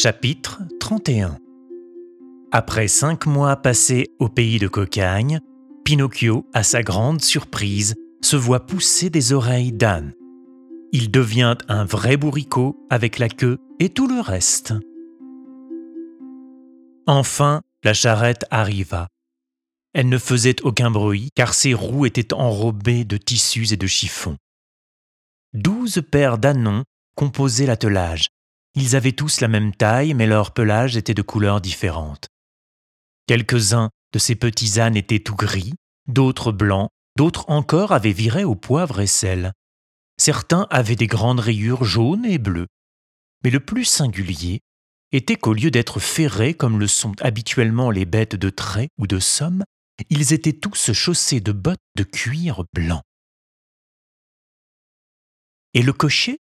Chapitre 31 Après cinq mois passés au pays de Cocagne, Pinocchio, à sa grande surprise, se voit pousser des oreilles d'âne. Il devient un vrai bourricot avec la queue et tout le reste. Enfin, la charrette arriva. Elle ne faisait aucun bruit car ses roues étaient enrobées de tissus et de chiffons. Douze paires d'ânons composaient l'attelage. Ils avaient tous la même taille, mais leur pelage était de couleurs différentes. Quelques-uns de ces petits ânes étaient tout gris, d'autres blancs, d'autres encore avaient viré au poivre et sel. Certains avaient des grandes rayures jaunes et bleues. Mais le plus singulier était qu'au lieu d'être ferrés comme le sont habituellement les bêtes de trait ou de somme, ils étaient tous chaussés de bottes de cuir blanc. Et le cocher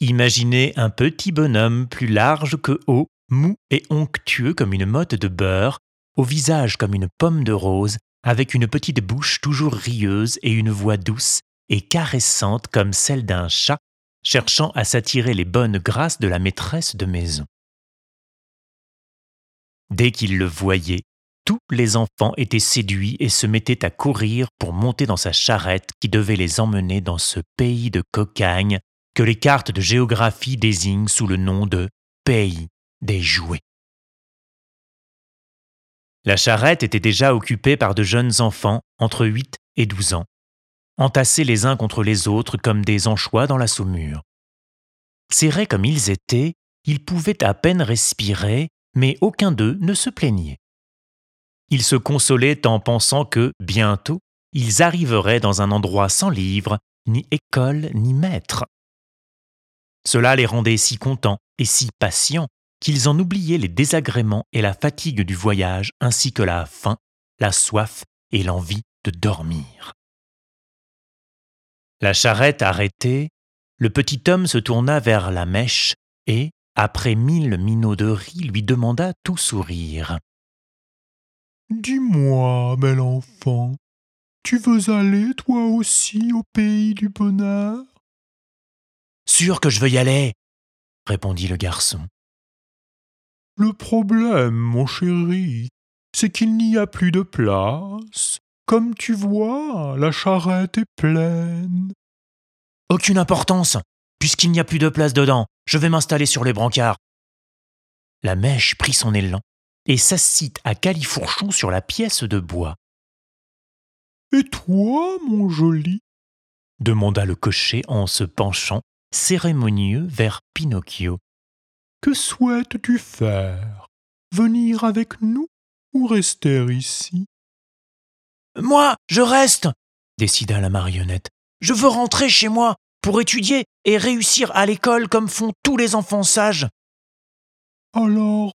Imaginez un petit bonhomme plus large que haut, mou et onctueux comme une motte de beurre, au visage comme une pomme de rose, avec une petite bouche toujours rieuse et une voix douce et caressante comme celle d'un chat, cherchant à s'attirer les bonnes grâces de la maîtresse de maison. Dès qu'il le voyait, tous les enfants étaient séduits et se mettaient à courir pour monter dans sa charrette qui devait les emmener dans ce pays de cocagne que les cartes de géographie désignent sous le nom de pays des jouets. La charrette était déjà occupée par de jeunes enfants entre 8 et 12 ans, entassés les uns contre les autres comme des anchois dans la saumure. Serrés comme ils étaient, ils pouvaient à peine respirer, mais aucun d'eux ne se plaignait. Ils se consolaient en pensant que, bientôt, ils arriveraient dans un endroit sans livres, ni école, ni maître. Cela les rendait si contents et si patients qu'ils en oubliaient les désagréments et la fatigue du voyage, ainsi que la faim, la soif et l'envie de dormir. La charrette arrêtée, le petit homme se tourna vers la mèche et, après mille minauderies, lui demanda tout sourire. Dis-moi, bel enfant, tu veux aller toi aussi au pays du bonheur? Sûr que je veux y aller, répondit le garçon. Le problème, mon chéri, c'est qu'il n'y a plus de place. Comme tu vois, la charrette est pleine. Aucune importance, puisqu'il n'y a plus de place dedans. Je vais m'installer sur les brancards. La mèche prit son élan et s'assit à califourchon sur la pièce de bois. Et toi, mon joli? demanda le cocher en se penchant cérémonieux vers Pinocchio. Que souhaites-tu faire? Venir avec nous ou rester ici? Moi, je reste décida la marionnette. Je veux rentrer chez moi pour étudier et réussir à l'école comme font tous les enfants sages. Alors,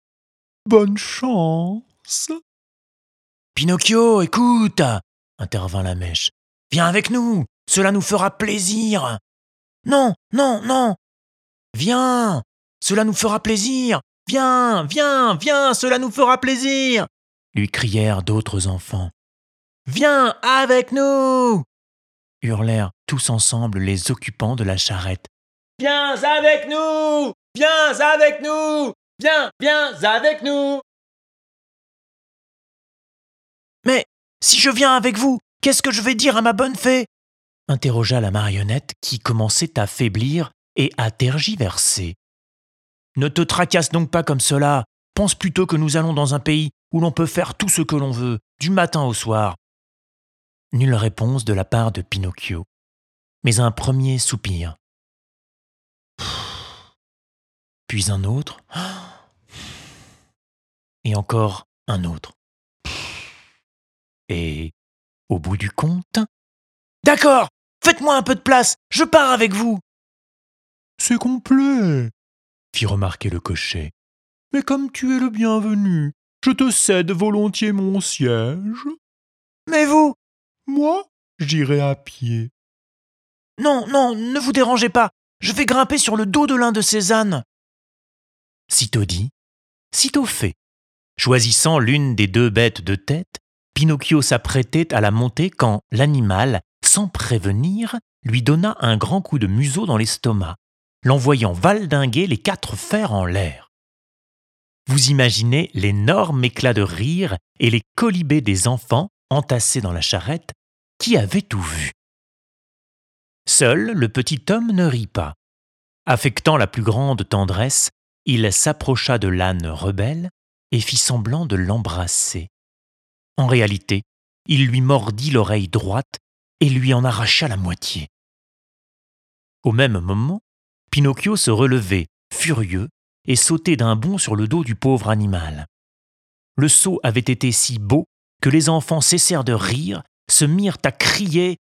bonne chance. Pinocchio, écoute, intervint la mèche. Viens avec nous, cela nous fera plaisir. Non, non, non. Viens, cela nous fera plaisir. Viens, viens, viens, cela nous fera plaisir. lui crièrent d'autres enfants. Viens avec nous hurlèrent tous ensemble les occupants de la charrette. Viens avec nous Viens avec nous Viens, viens avec nous Mais si je viens avec vous, qu'est-ce que je vais dire à ma bonne fée? Interrogea la marionnette qui commençait à faiblir et à tergiverser. Ne te tracasse donc pas comme cela. Pense plutôt que nous allons dans un pays où l'on peut faire tout ce que l'on veut, du matin au soir. Nulle réponse de la part de Pinocchio, mais un premier soupir. Puis un autre. Et encore un autre. Et, au bout du compte, D'accord, faites-moi un peu de place, je pars avec vous. C'est complet, fit remarquer le cocher. Mais comme tu es le bienvenu, je te cède volontiers mon siège. Mais vous? Moi, j'irai à pied. Non, non, ne vous dérangez pas, je vais grimper sur le dos de l'un de ces ânes. Sitôt dit, sitôt fait. Choisissant l'une des deux bêtes de tête, Pinocchio s'apprêtait à la monter quand l'animal, sans prévenir, lui donna un grand coup de museau dans l'estomac. l'envoyant valdinguer les quatre fers en l'air. Vous imaginez l'énorme éclat de rire et les colibés des enfants entassés dans la charrette qui avaient tout vu. Seul le petit homme ne rit pas. Affectant la plus grande tendresse, il s'approcha de l'âne rebelle et fit semblant de l'embrasser. En réalité, il lui mordit l'oreille droite et lui en arracha la moitié. Au même moment, Pinocchio se relevait, furieux, et sautait d'un bond sur le dos du pauvre animal. Le saut avait été si beau que les enfants cessèrent de rire, se mirent à crier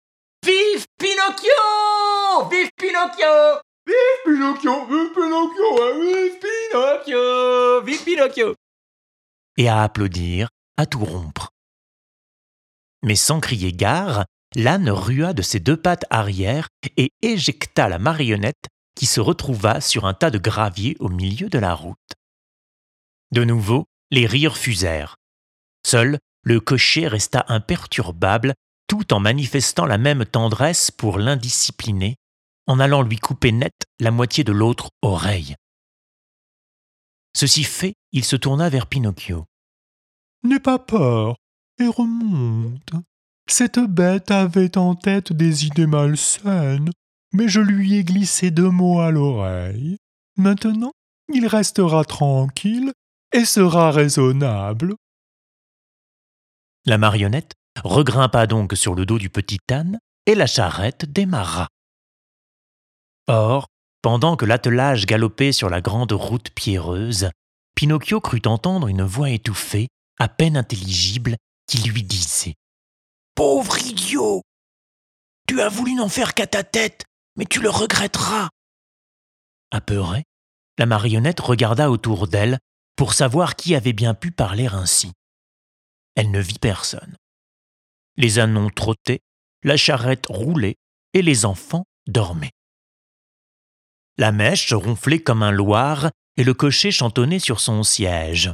Vive Pinocchio Vive Pinocchio Vive Pinocchio Vive Pinocchio Vive Pinocchio Vive Pinocchio et à applaudir à tout rompre. Mais sans crier gare, l'âne rua de ses deux pattes arrière et éjecta la marionnette qui se retrouva sur un tas de gravier au milieu de la route. De nouveau, les rires fusèrent. Seul, le cocher resta imperturbable, tout en manifestant la même tendresse pour l'indiscipliné, en allant lui couper net la moitié de l'autre oreille. Ceci fait, il se tourna vers Pinocchio. N'aie pas peur et remonte. Cette bête avait en tête des idées malsaines, mais je lui ai glissé deux mots à l'oreille. Maintenant, il restera tranquille et sera raisonnable. La marionnette regrimpa donc sur le dos du petit âne et la charrette démarra. Or, pendant que l'attelage galopait sur la grande route pierreuse, Pinocchio crut entendre une voix étouffée, à peine intelligible, qui lui disait Pauvre idiot Tu as voulu n'en faire qu'à ta tête, mais tu le regretteras. Apeurée, la marionnette regarda autour d'elle pour savoir qui avait bien pu parler ainsi. Elle ne vit personne. Les ânons trottaient, la charrette roulait et les enfants dormaient. La mèche ronflait comme un loir et le cocher chantonnait sur son siège.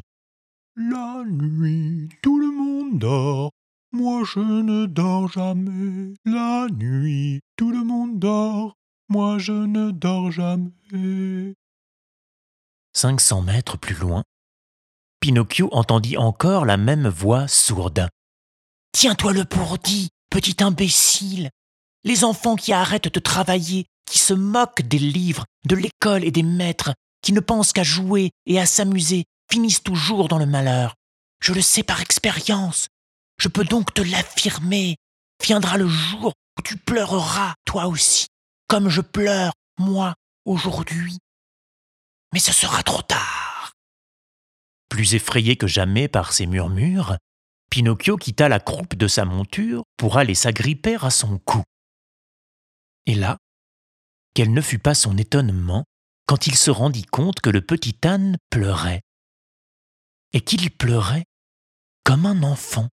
La nuit, tout le monde dort, moi je ne dors jamais. La nuit, tout le monde dort, moi je ne dors jamais. Cinq cents mètres plus loin, Pinocchio entendit encore la même voix sourde. Tiens-toi le pourdi, petit imbécile. Les enfants qui arrêtent de travailler, qui se moquent des livres, de l'école et des maîtres, qui ne pensent qu'à jouer et à s'amuser, finissent toujours dans le malheur. Je le sais par expérience. Je peux donc te l'affirmer. Viendra le jour où tu pleureras, toi aussi, comme je pleure, moi, aujourd'hui. Mais ce sera trop tard. Plus effrayé que jamais par ces murmures, Pinocchio quitta la croupe de sa monture pour aller s'agripper à son cou. Et là, quel ne fut pas son étonnement quand il se rendit compte que le petit âne pleurait. Et qu'il pleurait comme un enfant.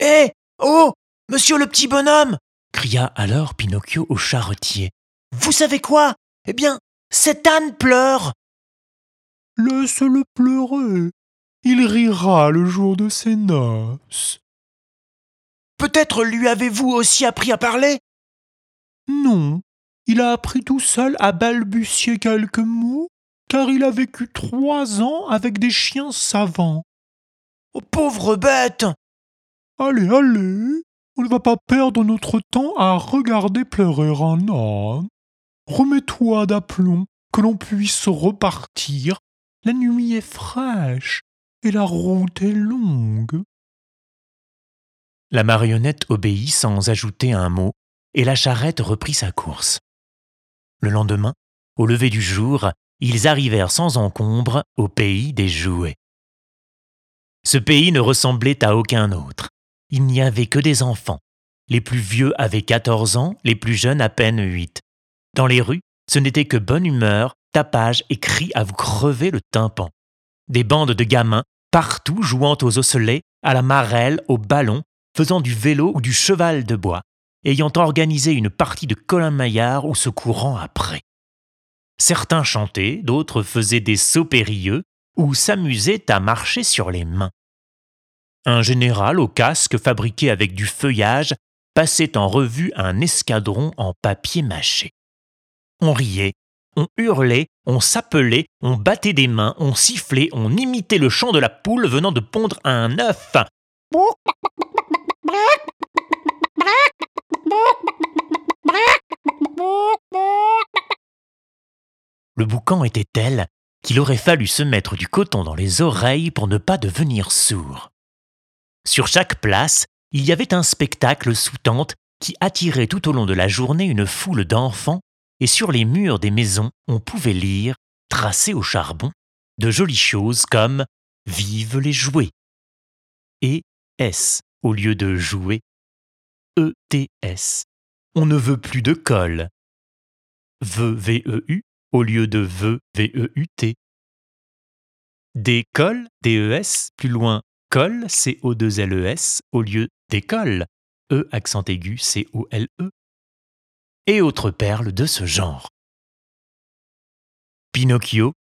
Hé Oh Monsieur le petit bonhomme cria alors Pinocchio au charretier. Vous savez quoi? Eh bien, cet âne pleure Laisse-le pleurer. Il rira le jour de ses noces. Peut-être lui avez-vous aussi appris à parler? Non, il a appris tout seul à balbutier quelques mots, car il a vécu trois ans avec des chiens savants. Oh, pauvre bête Allez, allez, on ne va pas perdre notre temps à regarder pleurer un âne. Remets-toi d'aplomb, que l'on puisse repartir. La nuit est fraîche et la route est longue. La marionnette obéit sans ajouter un mot, et la charrette reprit sa course. Le lendemain, au lever du jour, ils arrivèrent sans encombre au pays des jouets. Ce pays ne ressemblait à aucun autre. Il n'y avait que des enfants. Les plus vieux avaient 14 ans, les plus jeunes à peine 8. Dans les rues, ce n'était que bonne humeur, tapage et cris à vous crever le tympan. Des bandes de gamins, partout jouant aux osselets, à la marelle, au ballon, faisant du vélo ou du cheval de bois, ayant organisé une partie de colin-maillard ou se courant après. Certains chantaient, d'autres faisaient des sauts périlleux ou s'amusaient à marcher sur les mains. Un général au casque fabriqué avec du feuillage passait en revue un escadron en papier mâché. On riait, on hurlait, on s'appelait, on battait des mains, on sifflait, on imitait le chant de la poule venant de pondre un œuf. Le boucan était tel qu'il aurait fallu se mettre du coton dans les oreilles pour ne pas devenir sourd. Sur chaque place, il y avait un spectacle sous tente qui attirait tout au long de la journée une foule d'enfants, et sur les murs des maisons, on pouvait lire, tracés au charbon, de jolies choses comme Vive les jouets et S au lieu de jouer, ETS. On ne veut plus de colle. VEU au lieu de veut. Des cols, DES, plus loin colle, CO2LES, au lieu d'école, E accent aigu, C-O-L-E. Et autres perles de ce genre. Pinocchio,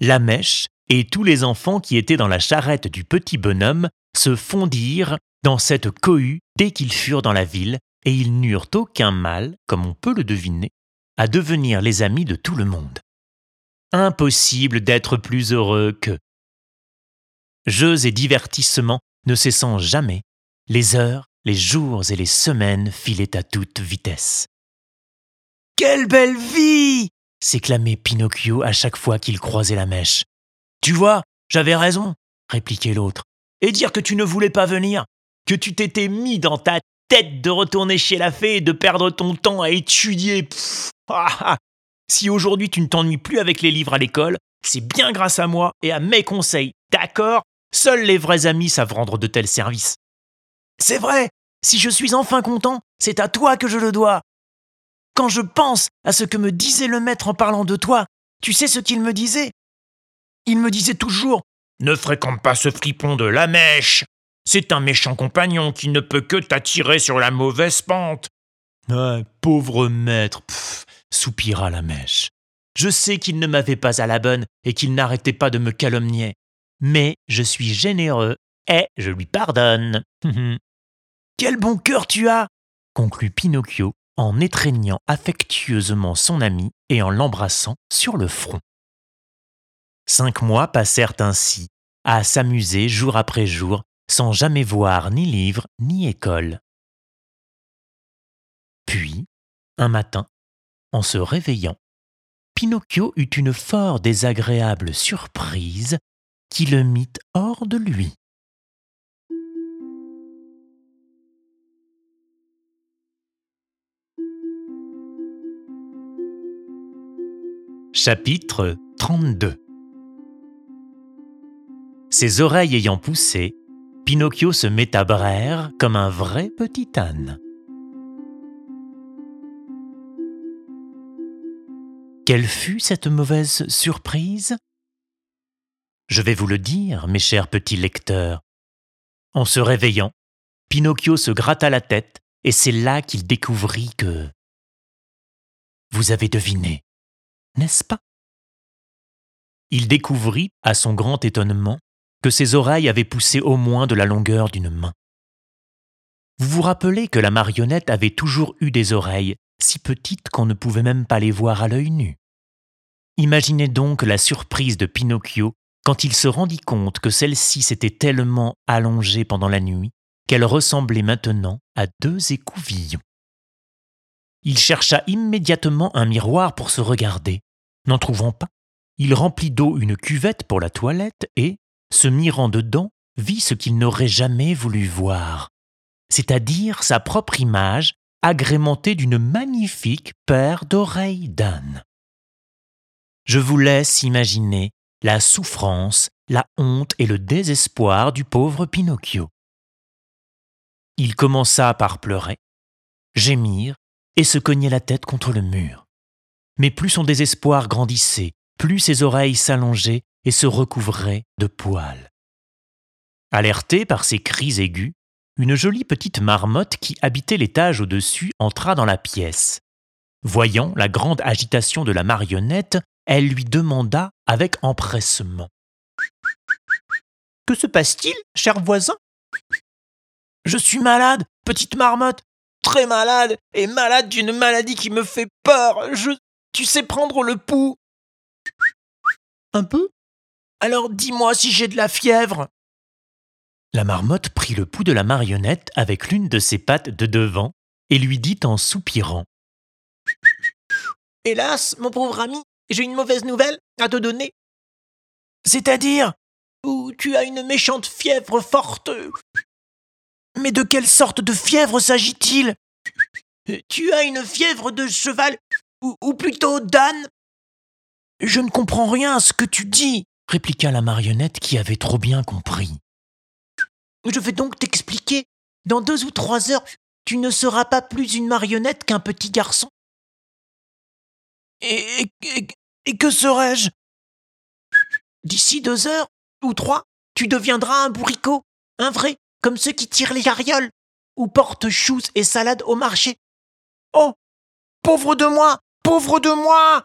la mèche et tous les enfants qui étaient dans la charrette du petit bonhomme se fondirent dans cette cohue dès qu'ils furent dans la ville, et ils n'eurent aucun mal, comme on peut le deviner, à devenir les amis de tout le monde. Impossible d'être plus heureux que jeux et divertissements ne cessant jamais, les heures, les jours et les semaines filaient à toute vitesse. Quelle belle vie s'éclamait Pinocchio à chaque fois qu'il croisait la mèche. Tu vois, j'avais raison, répliquait l'autre. Et dire que tu ne voulais pas venir, que tu t'étais mis dans ta tête de retourner chez la fée et de perdre ton temps à étudier. Ah, ah. Si aujourd'hui tu ne t'ennuies plus avec les livres à l'école, c'est bien grâce à moi et à mes conseils, d'accord? Seuls les vrais amis savent rendre de tels services. C'est vrai, si je suis enfin content, c'est à toi que je le dois. Quand je pense à ce que me disait le maître en parlant de toi, tu sais ce qu'il me disait? Il me disait toujours Ne fréquente pas ce fripon de la mèche. C'est un méchant compagnon qui ne peut que t'attirer sur la mauvaise pente. Ah, pauvre maître, soupira la mèche. Je sais qu'il ne m'avait pas à la bonne et qu'il n'arrêtait pas de me calomnier mais je suis généreux et je lui pardonne. Quel bon cœur tu as conclut Pinocchio en étreignant affectueusement son ami et en l'embrassant sur le front. Cinq mois passèrent ainsi, à s'amuser jour après jour, sans jamais voir ni livre ni école. Puis, un matin, en se réveillant, Pinocchio eut une fort désagréable surprise qui le mit hors de lui. Chapitre 32 Ses oreilles ayant poussé, Pinocchio se met à braire comme un vrai petit âne. Quelle fut cette mauvaise surprise? Je vais vous le dire, mes chers petits lecteurs. En se réveillant, Pinocchio se gratta la tête et c'est là qu'il découvrit que... Vous avez deviné, n'est-ce pas? Il découvrit, à son grand étonnement, que ses oreilles avaient poussé au moins de la longueur d'une main. Vous vous rappelez que la marionnette avait toujours eu des oreilles si petites qu'on ne pouvait même pas les voir à l'œil nu. Imaginez donc la surprise de Pinocchio quand il se rendit compte que celle-ci s'était tellement allongée pendant la nuit qu'elle ressemblait maintenant à deux écouvillons. Il chercha immédiatement un miroir pour se regarder. N'en trouvant pas, il remplit d'eau une cuvette pour la toilette et, se mirant dedans, vit ce qu'il n'aurait jamais voulu voir, c'est-à-dire sa propre image agrémentée d'une magnifique paire d'oreilles d'âne. Je vous laisse imaginer la souffrance, la honte et le désespoir du pauvre Pinocchio. Il commença par pleurer, gémir et se cogner la tête contre le mur. Mais plus son désespoir grandissait, plus ses oreilles s'allongeaient et se recouvraient de poils. Alerté par ses cris aigus, une jolie petite marmotte qui habitait l'étage au-dessus entra dans la pièce. Voyant la grande agitation de la marionnette, elle lui demanda avec empressement. Que se passe-t-il, cher voisin? Je suis malade, petite marmotte, très malade, et malade d'une maladie qui me fait peur. Je tu sais prendre le pouls Un peu? Alors dis-moi si j'ai de la fièvre. La marmotte prit le pouls de la marionnette avec l'une de ses pattes de devant et lui dit en soupirant. Hélas, mon pauvre ami, j'ai une mauvaise nouvelle à te donner. C'est-à-dire tu as une méchante fièvre forte. Mais de quelle sorte de fièvre s'agit-il? Tu as une fièvre de cheval, ou plutôt d'âne? Je ne comprends rien à ce que tu dis, répliqua la marionnette qui avait trop bien compris. Je vais donc t'expliquer. Dans deux ou trois heures, tu ne seras pas plus une marionnette qu'un petit garçon. Et, que serais-je? D'ici deux heures ou trois, tu deviendras un bourricot, un vrai, comme ceux qui tirent les garioles, ou portent choux et salades au marché. Oh Pauvre de moi Pauvre de moi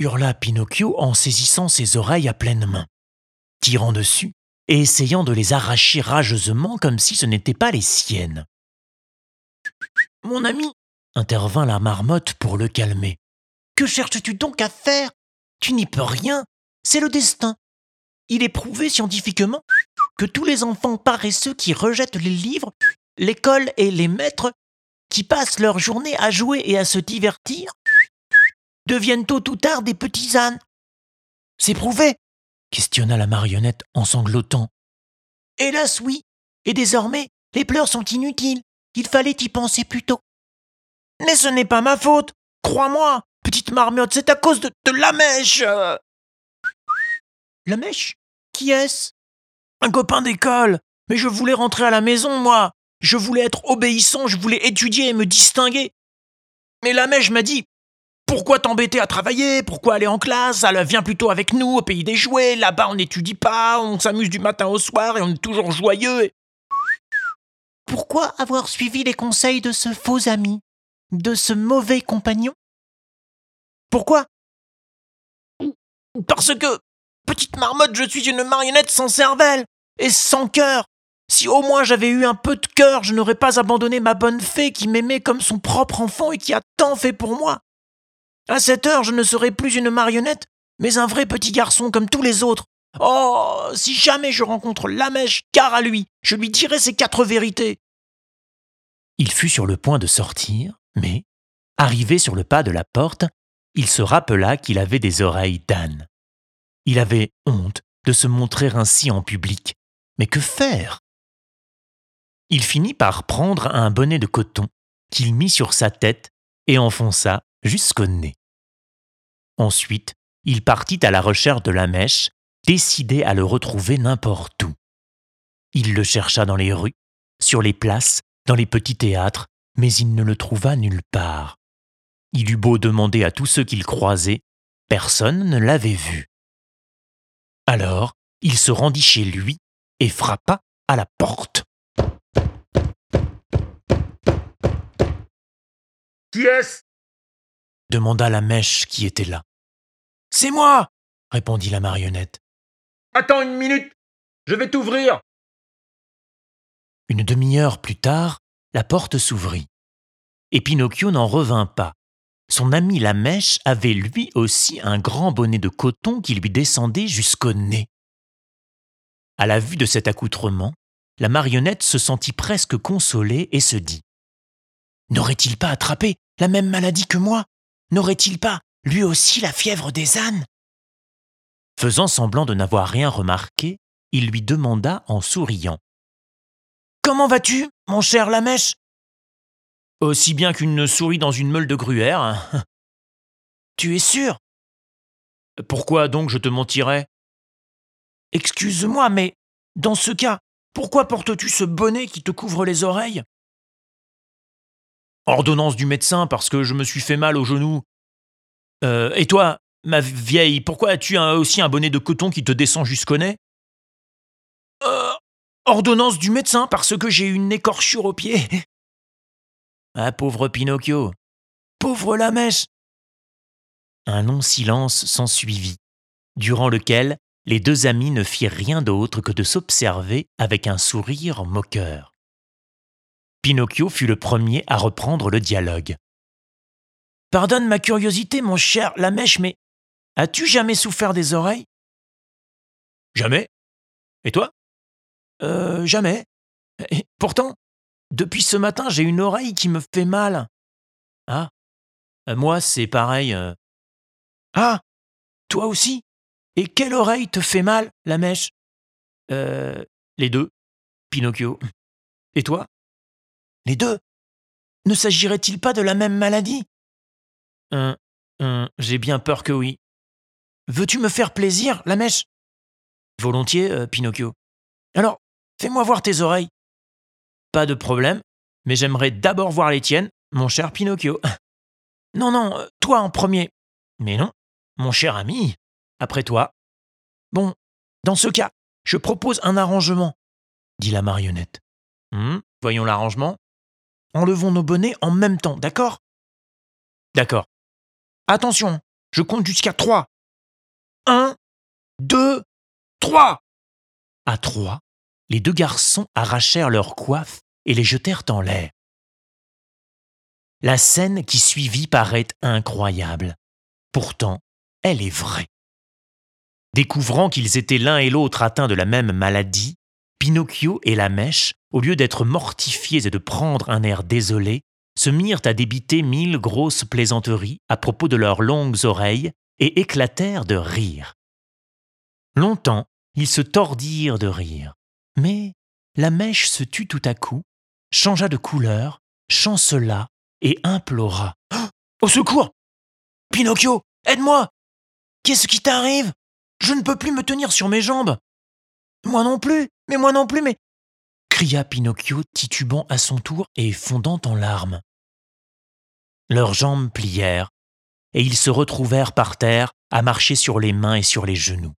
hurla Pinocchio en saisissant ses oreilles à pleine main, tirant dessus et essayant de les arracher rageusement comme si ce n'étaient pas les siennes. Mon ami, intervint la marmotte pour le calmer. Que cherches-tu donc à faire? Tu n'y peux rien. C'est le destin. Il est prouvé scientifiquement que tous les enfants paresseux qui rejettent les livres, l'école et les maîtres, qui passent leur journée à jouer et à se divertir, deviennent tôt ou tard des petits ânes. C'est prouvé questionna la marionnette en sanglotant. Hélas oui, et désormais, les pleurs sont inutiles. Il fallait y penser plus tôt. Mais ce n'est pas ma faute. Crois-moi, petite marmotte, c'est à cause de, la mèche. La mèche? Qui est-ce? Un copain d'école. Mais je voulais rentrer à la maison, moi. Je voulais être obéissant, je voulais étudier et me distinguer. Mais la mèche m'a dit Pourquoi t'embêter à travailler? Pourquoi aller en classe? Elle vient plutôt avec nous au pays des jouets. Là-bas, on n'étudie pas, on s'amuse du matin au soir et on est toujours joyeux. Pourquoi avoir suivi les conseils de ce faux ami? De ce mauvais compagnon? Pourquoi? Parce que, petite marmotte, je suis une marionnette sans cervelle et sans cœur. Si au moins j'avais eu un peu de cœur, je n'aurais pas abandonné ma bonne fée qui m'aimait comme son propre enfant et qui a tant fait pour moi. À cette heure, je ne serais plus une marionnette, mais un vrai petit garçon comme tous les autres. Oh, si jamais je rencontre la mèche, car à lui, je lui dirai ces quatre vérités. Il fut sur le point de sortir, mais, arrivé sur le pas de la porte, il se rappela qu'il avait des oreilles d'âne. Il avait honte de se montrer ainsi en public. Mais que faire? Il finit par prendre un bonnet de coton qu'il mit sur sa tête et enfonça jusqu'au nez. Ensuite, il partit à la recherche de la mèche, décidé à le retrouver n'importe où. Il le chercha dans les rues, sur les places, dans les petits théâtres, mais il ne le trouva nulle part. Il eut beau demander à tous ceux qu'il croisait, personne ne l'avait vu. Alors, il se rendit chez lui et frappa à la porte. Qui est-ce? demanda la mèche qui était là. C'est moi répondit la marionnette. Attends une minute, je vais t'ouvrir. Une demi-heure plus tard, la porte s'ouvrit. Et Pinocchio n'en revint pas. Son ami la mèche avait lui aussi un grand bonnet de coton qui lui descendait jusqu'au nez. À la vue de cet accoutrement, la marionnette se sentit presque consolée et se dit N'aurait-il pas attrapé la même maladie que moi? N'aurait-il pas, lui aussi, la fièvre des ânes? Faisant semblant de n'avoir rien remarqué, il lui demanda en souriant Comment vas-tu, mon cher Lamèche Aussi bien qu'une souris dans une meule de gruyère. hein. tu es sûr? Pourquoi donc je te mentirais? Excuse-moi, mais dans ce cas, pourquoi portes-tu ce bonnet qui te couvre les oreilles? Ordonnance du médecin parce que je me suis fait mal au genou. Euh, et toi, ma vieille, pourquoi as-tu aussi un bonnet de coton qui te descend jusqu'au nez? Euh, Ordonnance du médecin parce que j'ai une écorchure au pied. Ah, pauvre Pinocchio. Pauvre la mèche. Un long silence s'ensuivit, durant lequel les deux amis ne firent rien d'autre que de s'observer avec un sourire moqueur. Pinocchio fut le premier à reprendre le dialogue. Pardonne ma curiosité, mon cher la mèche, mais as-tu jamais souffert des oreilles Jamais Et toi Euh, jamais. Et pourtant, depuis ce matin, j'ai une oreille qui me fait mal. Ah euh, Moi, c'est pareil. euh. Ah Toi aussi? Et quelle oreille te fait mal, la mèche? Euh, les deux. Pinocchio. Et toi? Les deux? Ne s'agirait-il pas de la même maladie? Hum, J'ai bien peur que oui. Veux-tu me faire plaisir, la mèche? Volontiers, euh, Pinocchio. Alors, fais-moi voir tes oreilles. Pas de problème, mais j'aimerais d'abord voir les tiennes, mon cher Pinocchio. Non, non, euh, toi en premier. Mais non, mon cher ami, après toi. Bon, dans ce cas, je propose un arrangement, dit la marionnette. Hum, voyons l'arrangement. Enlevons nos bonnets en même temps, d'accord? D'accord. Attention, je compte jusqu'à trois. Un, deux, trois. À trois, les deux garçons arrachèrent leurs coiffes et les jetèrent en l'air. La scène qui suivit paraît incroyable. Pourtant, elle est vraie. Découvrant qu'ils étaient l'un et l'autre atteints de la même maladie, Pinocchio et la mèche, au lieu d'être mortifiés et de prendre un air désolé, se mirent à débiter mille grosses plaisanteries à propos de leurs longues oreilles et éclatèrent de rire. Longtemps, ils se tordirent de rire. Mais la mèche se tut tout à coup, changea de couleur, chancela et implora. Au secours Pinocchio, aide-moi Qu'est-ce qui t'arrive? Je ne peux plus me tenir sur mes jambes. Moi non plus, mais moi non plus, mais... cria Pinocchio titubant à son tour et fondant en larmes. Leurs jambes plièrent, et ils se retrouvèrent par terre à marcher sur les mains et sur les genoux.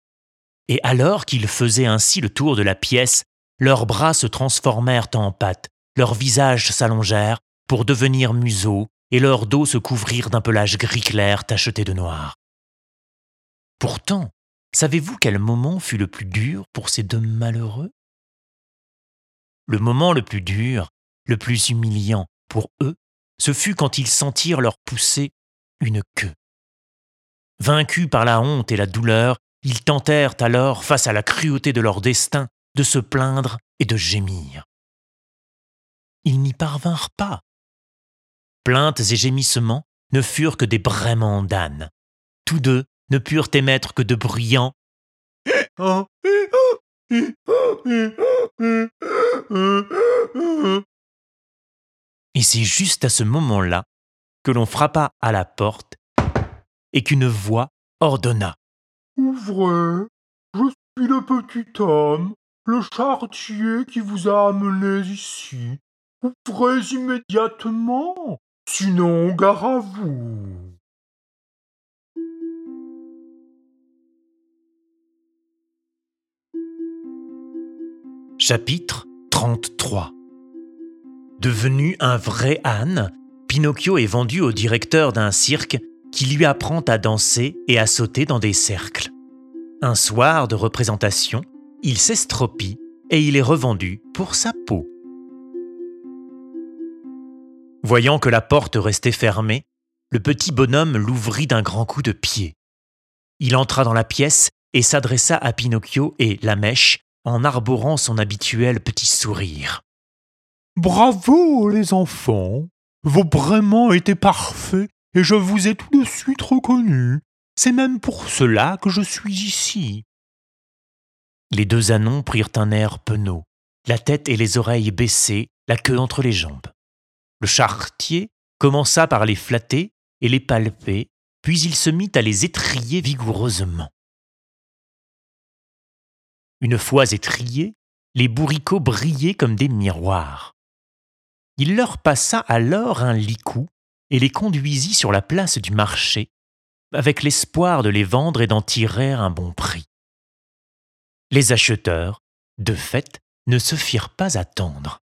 Et alors qu'ils faisaient ainsi le tour de la pièce, leurs bras se transformèrent en pattes, leurs visages s'allongèrent pour devenir museaux, et leurs dos se couvrirent d'un pelage gris clair tacheté de noir. Pourtant, savez-vous quel moment fut le plus dur pour ces deux malheureux? Le moment le plus dur, le plus humiliant pour eux, ce fut quand ils sentirent leur pousser une queue. Vaincus par la honte et la douleur, ils tentèrent alors, face à la cruauté de leur destin, de se plaindre et de gémir. Ils n'y parvinrent pas. Plaintes et gémissements ne furent que des braiements d'âne. Tous deux ne purent émettre que de bruyants Et c'est juste à ce moment-là que l'on frappa à la porte et qu'une voix ordonna. Ouvrez, je suis le petit homme, le charretier qui vous a amené ici. Ouvrez immédiatement, sinon gare à vous. Chapitre 33 Devenu un vrai âne, Pinocchio est vendu au directeur d'un cirque qui lui apprend à danser et à sauter dans des cercles. Un soir de représentation, il s'estropie et il est revendu pour sa peau. Voyant que la porte restait fermée, le petit bonhomme l'ouvrit d'un grand coup de pied. Il entra dans la pièce et s'adressa à Pinocchio et la mèche en arborant son habituel petit sourire. Bravo, les enfants. Vos braiements étaient parfaits et je vous ai tout de suite reconnu. C'est même pour cela que je suis ici. Les deux ânons prirent un air penaud, la tête et les oreilles baissées, la queue entre les jambes. Le charretier commença par les flatter et les palper, puis il se mit à les étriller vigoureusement. Une fois étriés, les bourricots brillaient comme des miroirs. Il leur passa alors un licou et les conduisit sur la place du marché, avec l'espoir de les vendre et d'en tirer un bon prix. Les acheteurs, de fait, ne se firent pas attendre.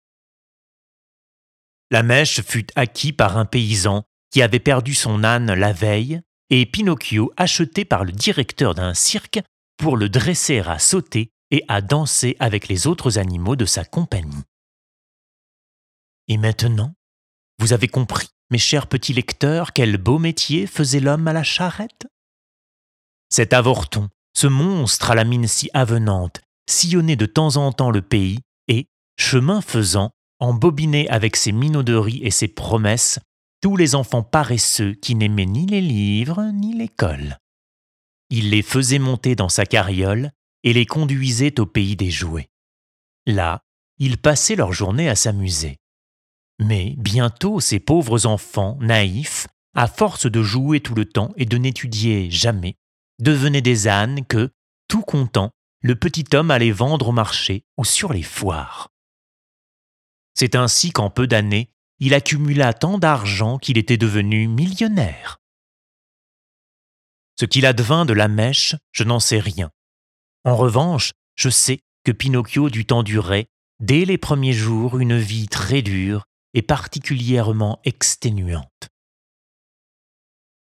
La mèche fut acquis par un paysan qui avait perdu son âne la veille et Pinocchio acheté par le directeur d'un cirque pour le dresser à sauter et à danser avec les autres animaux de sa compagnie. Et maintenant, vous avez compris mes chers petits lecteurs, quel beau métier faisait l'homme à la charrette? Cet avorton, ce monstre à la mine si avenante, sillonnait de temps en temps le pays et, chemin faisant, embobinait avec ses minauderies et ses promesses tous les enfants paresseux qui n'aimaient ni les livres ni l'école. Il les faisait monter dans sa carriole et les conduisait au pays des jouets. Là, ils passaient leur journée à s'amuser. Mais bientôt ces pauvres enfants, naïfs, à force de jouer tout le temps et de n'étudier jamais, devenaient des ânes que, tout content, le petit homme allait vendre au marché ou sur les foires. C'est ainsi qu'en peu d'années, il accumula tant d'argent qu'il était devenu millionnaire. Ce qu'il advint de la mèche, je n'en sais rien. En revanche, je sais que Pinocchio dut endurer, dès les premiers jours, une vie très dure et particulièrement exténuante.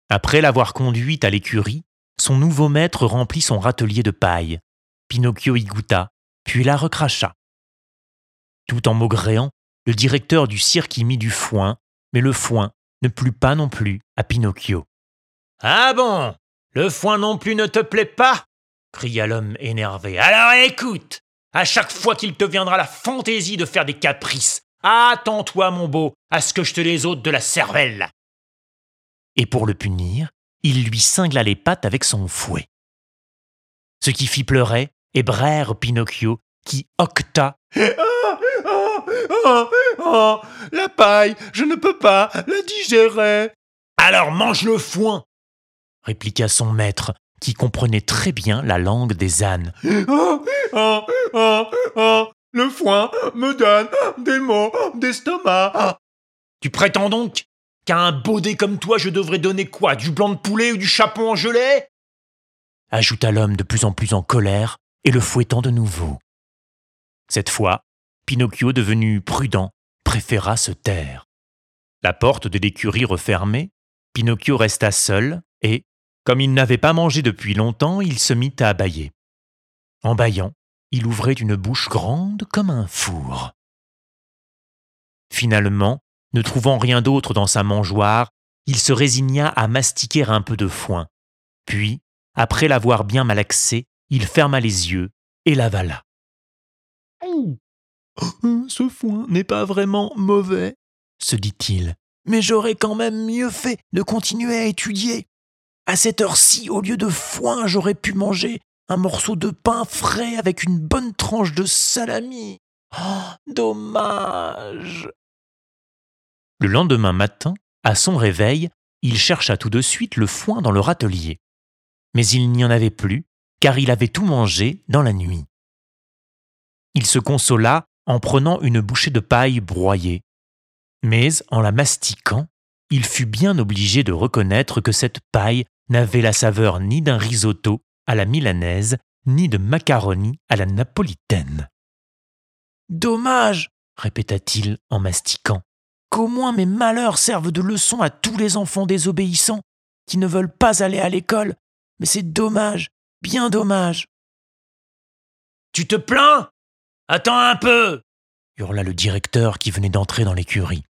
Après l'avoir conduite à l'écurie, son nouveau maître remplit son râtelier de paille. Pinocchio y goûta, puis la recracha. Tout en maugréant, le directeur du cirque y mit du foin, mais le foin ne plut pas non plus à Pinocchio. Ah bon? Le foin non plus ne te plaît pas cria l'homme énervé. Alors écoute À chaque fois qu'il te viendra la fantaisie de faire des caprices, attends-toi, mon beau, à ce que je te les ôte de la cervelle. Et pour le punir, il lui cingla les pattes avec son fouet. Ce qui fit pleurer et brère Pinocchio, qui octa oh, oh, la paille, je ne peux pas la digérer. Alors mange le foin, répliqua son maître, qui comprenait très bien la langue des ânes. Oh, oh, oh, oh, le foin me donne des maux d'estomac. Tu prétends donc qu'à un baudet comme toi, je devrais donner quoi Du blanc de poulet ou du chapon en gelée? ajouta l'homme de plus en plus en colère et le fouettant de nouveau. Cette fois, Pinocchio, devenu prudent, préféra se taire. La porte de l'écurie refermée, Pinocchio resta seul et, comme il n'avait pas mangé depuis longtemps, il se mit à bâiller. En bâillant, il ouvrait une bouche grande comme un four. Finalement, ne trouvant rien d'autre dans sa mangeoire, il se résigna à mastiquer un peu de foin. Puis, après l'avoir bien malaxé, il ferma les yeux et l'avala. Ce foin n'est pas vraiment mauvais, se dit-il. Mais j'aurais quand même mieux fait de continuer à étudier. À cette heure-ci, au lieu de foin, j'aurais pu manger un morceau de pain frais avec une bonne tranche de salami. Oh, dommage. Le lendemain matin, à son réveil, il chercha tout de suite le foin dans le râtelier. Mais il n'y en avait plus, car il avait tout mangé dans la nuit. Il se consola en prenant une bouchée de paille broyée. Mais en la mastiquant, il fut bien obligé de reconnaître que cette paille n'avait la saveur ni d'un risotto à la milanaise, ni de macaroni à la napolitaine. Dommage, répéta-t-il en mastiquant, qu'au moins mes malheurs servent de leçon à tous les enfants désobéissants qui ne veulent pas aller à l'école. Mais c'est dommage, bien dommage. Tu te plains? Attends un peu hurla le directeur qui venait d'entrer dans l'écurie.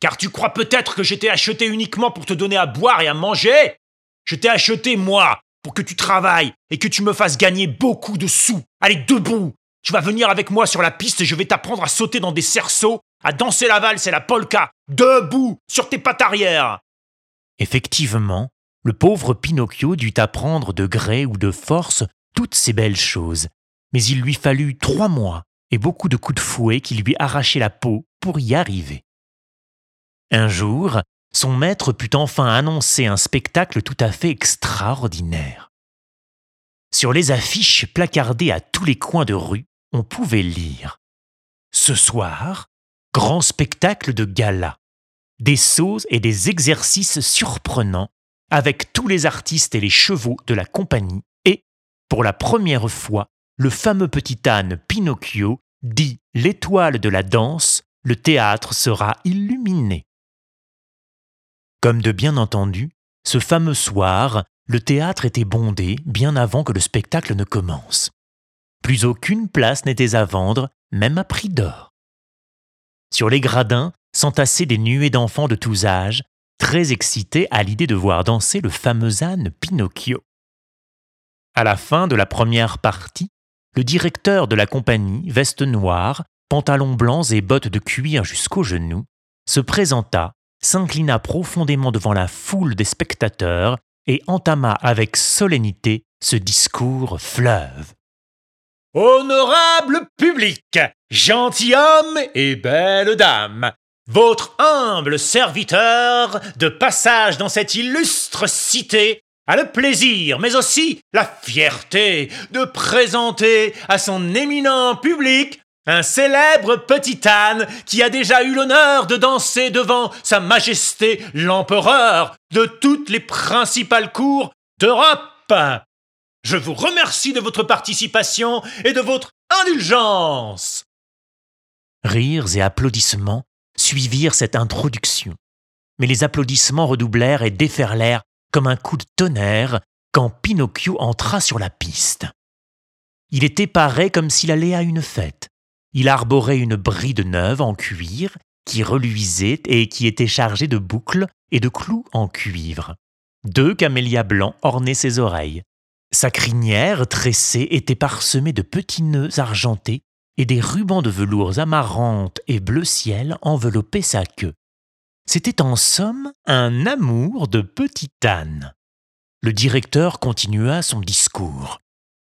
Car tu crois peut-être que j'étais acheté uniquement pour te donner à boire et à manger? Je t'ai acheté, moi, pour que tu travailles et que tu me fasses gagner beaucoup de sous. Allez, debout Tu vas venir avec moi sur la piste et je vais t'apprendre à sauter dans des cerceaux, à danser la valse et la polka. Debout Sur tes pattes arrière Effectivement, le pauvre Pinocchio dut apprendre de gré ou de force toutes ces belles choses, mais il lui fallut trois mois et beaucoup de coups de fouet qui lui arrachaient la peau pour y arriver. Un jour, son maître put enfin annoncer un spectacle tout à fait extraordinaire. Sur les affiches placardées à tous les coins de rue, on pouvait lire Ce soir, grand spectacle de gala, des sauts et des exercices surprenants avec tous les artistes et les chevaux de la compagnie et, pour la première fois, le fameux petit âne Pinocchio dit l'étoile de la danse, le théâtre sera illuminé. Comme de bien entendu, ce fameux soir, le théâtre était bondé bien avant que le spectacle ne commence. Plus aucune place n'était à vendre, même à prix d'or. Sur les gradins, s'entassaient des nuées d'enfants de tous âges, très excités à l'idée de voir danser le fameux âne Pinocchio. À la fin de la première partie, le directeur de la compagnie, veste noire, pantalons blancs et bottes de cuir jusqu'aux genoux, se présenta, s'inclina profondément devant la foule des spectateurs et entama avec solennité ce discours fleuve. Honorable public, gentilhomme et belle dame, votre humble serviteur de passage dans cette illustre cité a le plaisir, mais aussi la fierté de présenter à son éminent public un célèbre petit âne qui a déjà eu l'honneur de danser devant Sa Majesté l'Empereur de toutes les principales cours d'Europe. Je vous remercie de votre participation et de votre indulgence. Rires et applaudissements suivirent cette introduction, mais les applaudissements redoublèrent et déferlèrent comme un coup de tonnerre quand Pinocchio entra sur la piste. Il était paré comme s'il allait à une fête. Il arborait une bride neuve en cuir qui reluisait et qui était chargée de boucles et de clous en cuivre. Deux camélias blancs ornaient ses oreilles. Sa crinière tressée était parsemée de petits nœuds argentés et des rubans de velours amarantes et bleu ciel enveloppaient sa queue. C'était en somme un amour de petit âne. Le directeur continua son discours.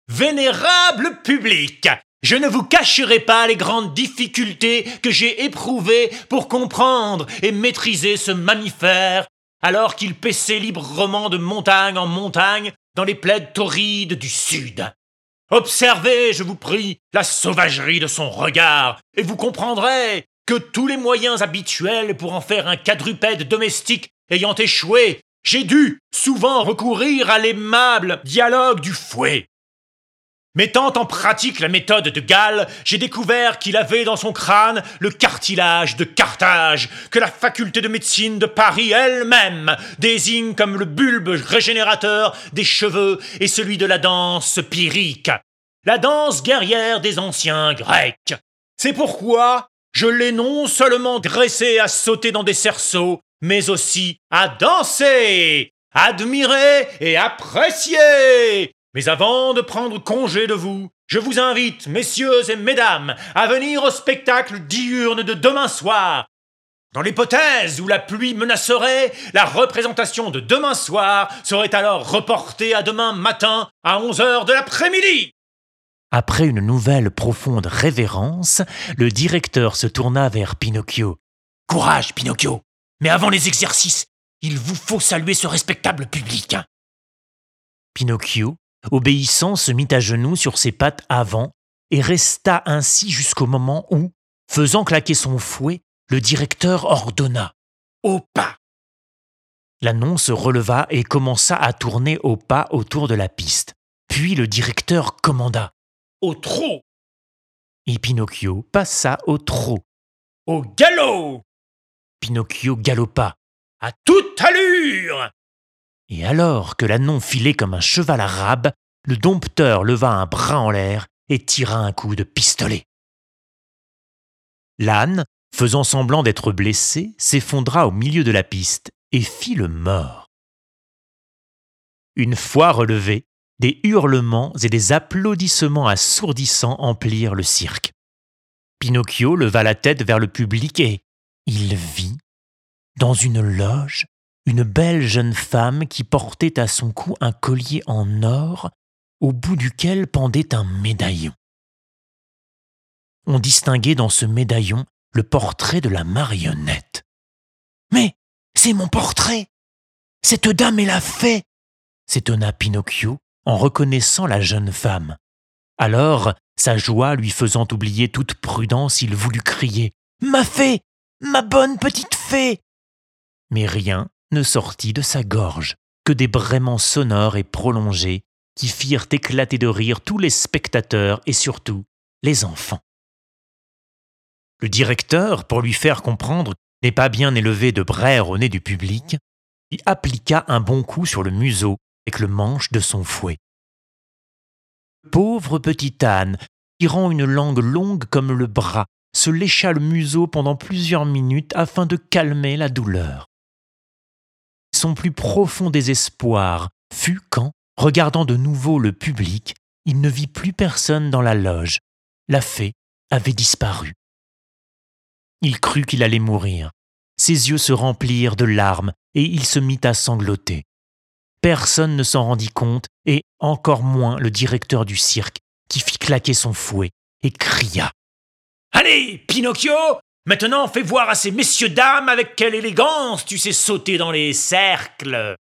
Vénérable public, je ne vous cacherai pas les grandes difficultés que j'ai éprouvées pour comprendre et maîtriser ce mammifère, alors qu'il paissait librement de montagne en montagne dans les plaides torrides du sud. Observez, je vous prie, la sauvagerie de son regard, et vous comprendrez que tous les moyens habituels pour en faire un quadrupède domestique ayant échoué, j'ai dû souvent recourir à l'aimable dialogue du fouet. Mettant en pratique la méthode de Galles, j'ai découvert qu'il avait dans son crâne le cartilage de Carthage, que la faculté de médecine de Paris elle-même désigne comme le bulbe régénérateur des cheveux et celui de la danse pyrrhique, la danse guerrière des anciens Grecs. C'est pourquoi je l'ai non seulement dressé à sauter dans des cerceaux, mais aussi à danser, admirer et apprécier. Mais avant de prendre congé de vous, je vous invite, messieurs et mesdames, à venir au spectacle diurne de demain soir. Dans l'hypothèse où la pluie menacerait, la représentation de demain soir serait alors reportée à demain matin à 11 heures de l'après-midi. Après une nouvelle profonde révérence, le directeur se tourna vers Pinocchio. Courage, Pinocchio. Mais avant les exercices, il vous faut saluer ce respectable public. Pinocchio obéissant, se mit à genoux sur ses pattes avant et resta ainsi jusqu'au moment où, faisant claquer son fouet, le directeur ordonna Au pas L'annonce se releva et commença à tourner au pas autour de la piste. Puis le directeur commanda Au trot Et Pinocchio passa au trot. Au galop Pinocchio galopa. À toute allure et alors que l'ânon filait comme un cheval arabe, le dompteur leva un bras en l'air et tira un coup de pistolet. L'âne, faisant semblant d'être blessé, s'effondra au milieu de la piste et fit le mort. Une fois relevé, des hurlements et des applaudissements assourdissants emplirent le cirque. Pinocchio leva la tête vers le public et il vit, dans une loge, une belle jeune femme qui portait à son cou un collier en or au bout duquel pendait un médaillon. On distinguait dans ce médaillon le portrait de la marionnette. Mais c'est mon portrait Cette dame est la fée s'étonna Pinocchio en reconnaissant la jeune femme. Alors, sa joie lui faisant oublier toute prudence, il voulut crier Ma fée Ma bonne petite fée Mais rien ne sortit de sa gorge que des braiements sonores et prolongés qui firent éclater de rire tous les spectateurs et surtout les enfants. Le directeur, pour lui faire comprendre n'est pas bien élevé de brère au nez du public, y appliqua un bon coup sur le museau avec le manche de son fouet. Pauvre petit âne, tirant une langue longue comme le bras se lécha le museau pendant plusieurs minutes afin de calmer la douleur. Son plus profond désespoir fut quand, regardant de nouveau le public, il ne vit plus personne dans la loge. La fée avait disparu. Il crut qu'il allait mourir. Ses yeux se remplirent de larmes et il se mit à sangloter. Personne ne s'en rendit compte, et encore moins le directeur du cirque, qui fit claquer son fouet et cria. Allez, Pinocchio, maintenant fais voir à ces messieurs dames avec quelle élégance tu sais sauter dans les cercles.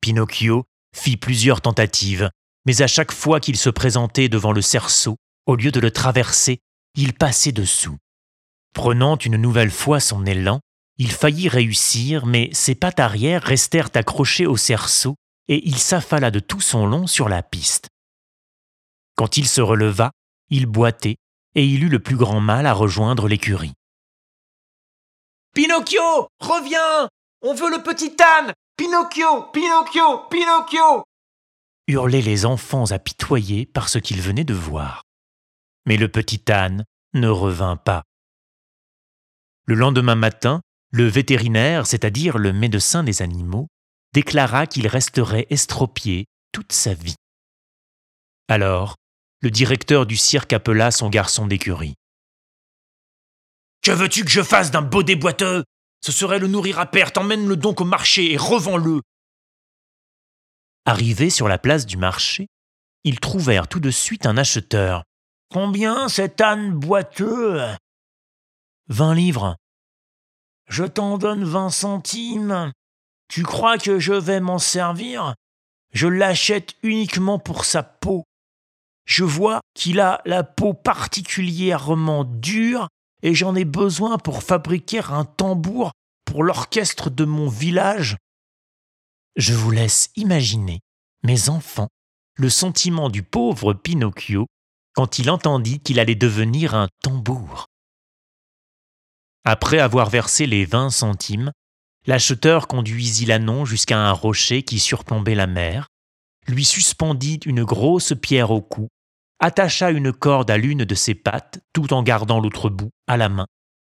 Pinocchio fit plusieurs tentatives, mais à chaque fois qu'il se présentait devant le cerceau, au lieu de le traverser, il passait dessous. Prenant une nouvelle fois son élan, il faillit réussir, mais ses pattes arrière restèrent accrochées au cerceau et il s'affala de tout son long sur la piste. Quand il se releva, il boitait et il eut le plus grand mal à rejoindre l'écurie. Pinocchio, reviens On veut le petit âne Pinocchio, Pinocchio, Pinocchio hurlaient les enfants apitoyés par ce qu'ils venaient de voir. Mais le petit âne ne revint pas. Le lendemain matin, le vétérinaire, c'est-à-dire le médecin des animaux, déclara qu'il resterait estropié toute sa vie. Alors, le directeur du cirque appela son garçon d'écurie. Que veux-tu que je fasse d'un beau déboiteux? Ce serait le nourrir à perte, emmène-le donc au marché et revends-le. Arrivés sur la place du marché, ils trouvèrent tout de suite un acheteur. Combien cet âne boiteux? Vingt livres. Je t'en donne vingt centimes. Tu crois que je vais m'en servir? Je l'achète uniquement pour sa peau. Je vois qu'il a la peau particulièrement dure et j'en ai besoin pour fabriquer un tambour pour l'orchestre de mon village. Je vous laisse imaginer, mes enfants, le sentiment du pauvre Pinocchio quand il entendit qu'il allait devenir un tambour. Après avoir versé les vingt centimes, l'acheteur conduisit l'ânon jusqu'à un rocher qui surplombait la mer, lui suspendit une grosse pierre au cou, attacha une corde à l'une de ses pattes tout en gardant l'autre bout à la main,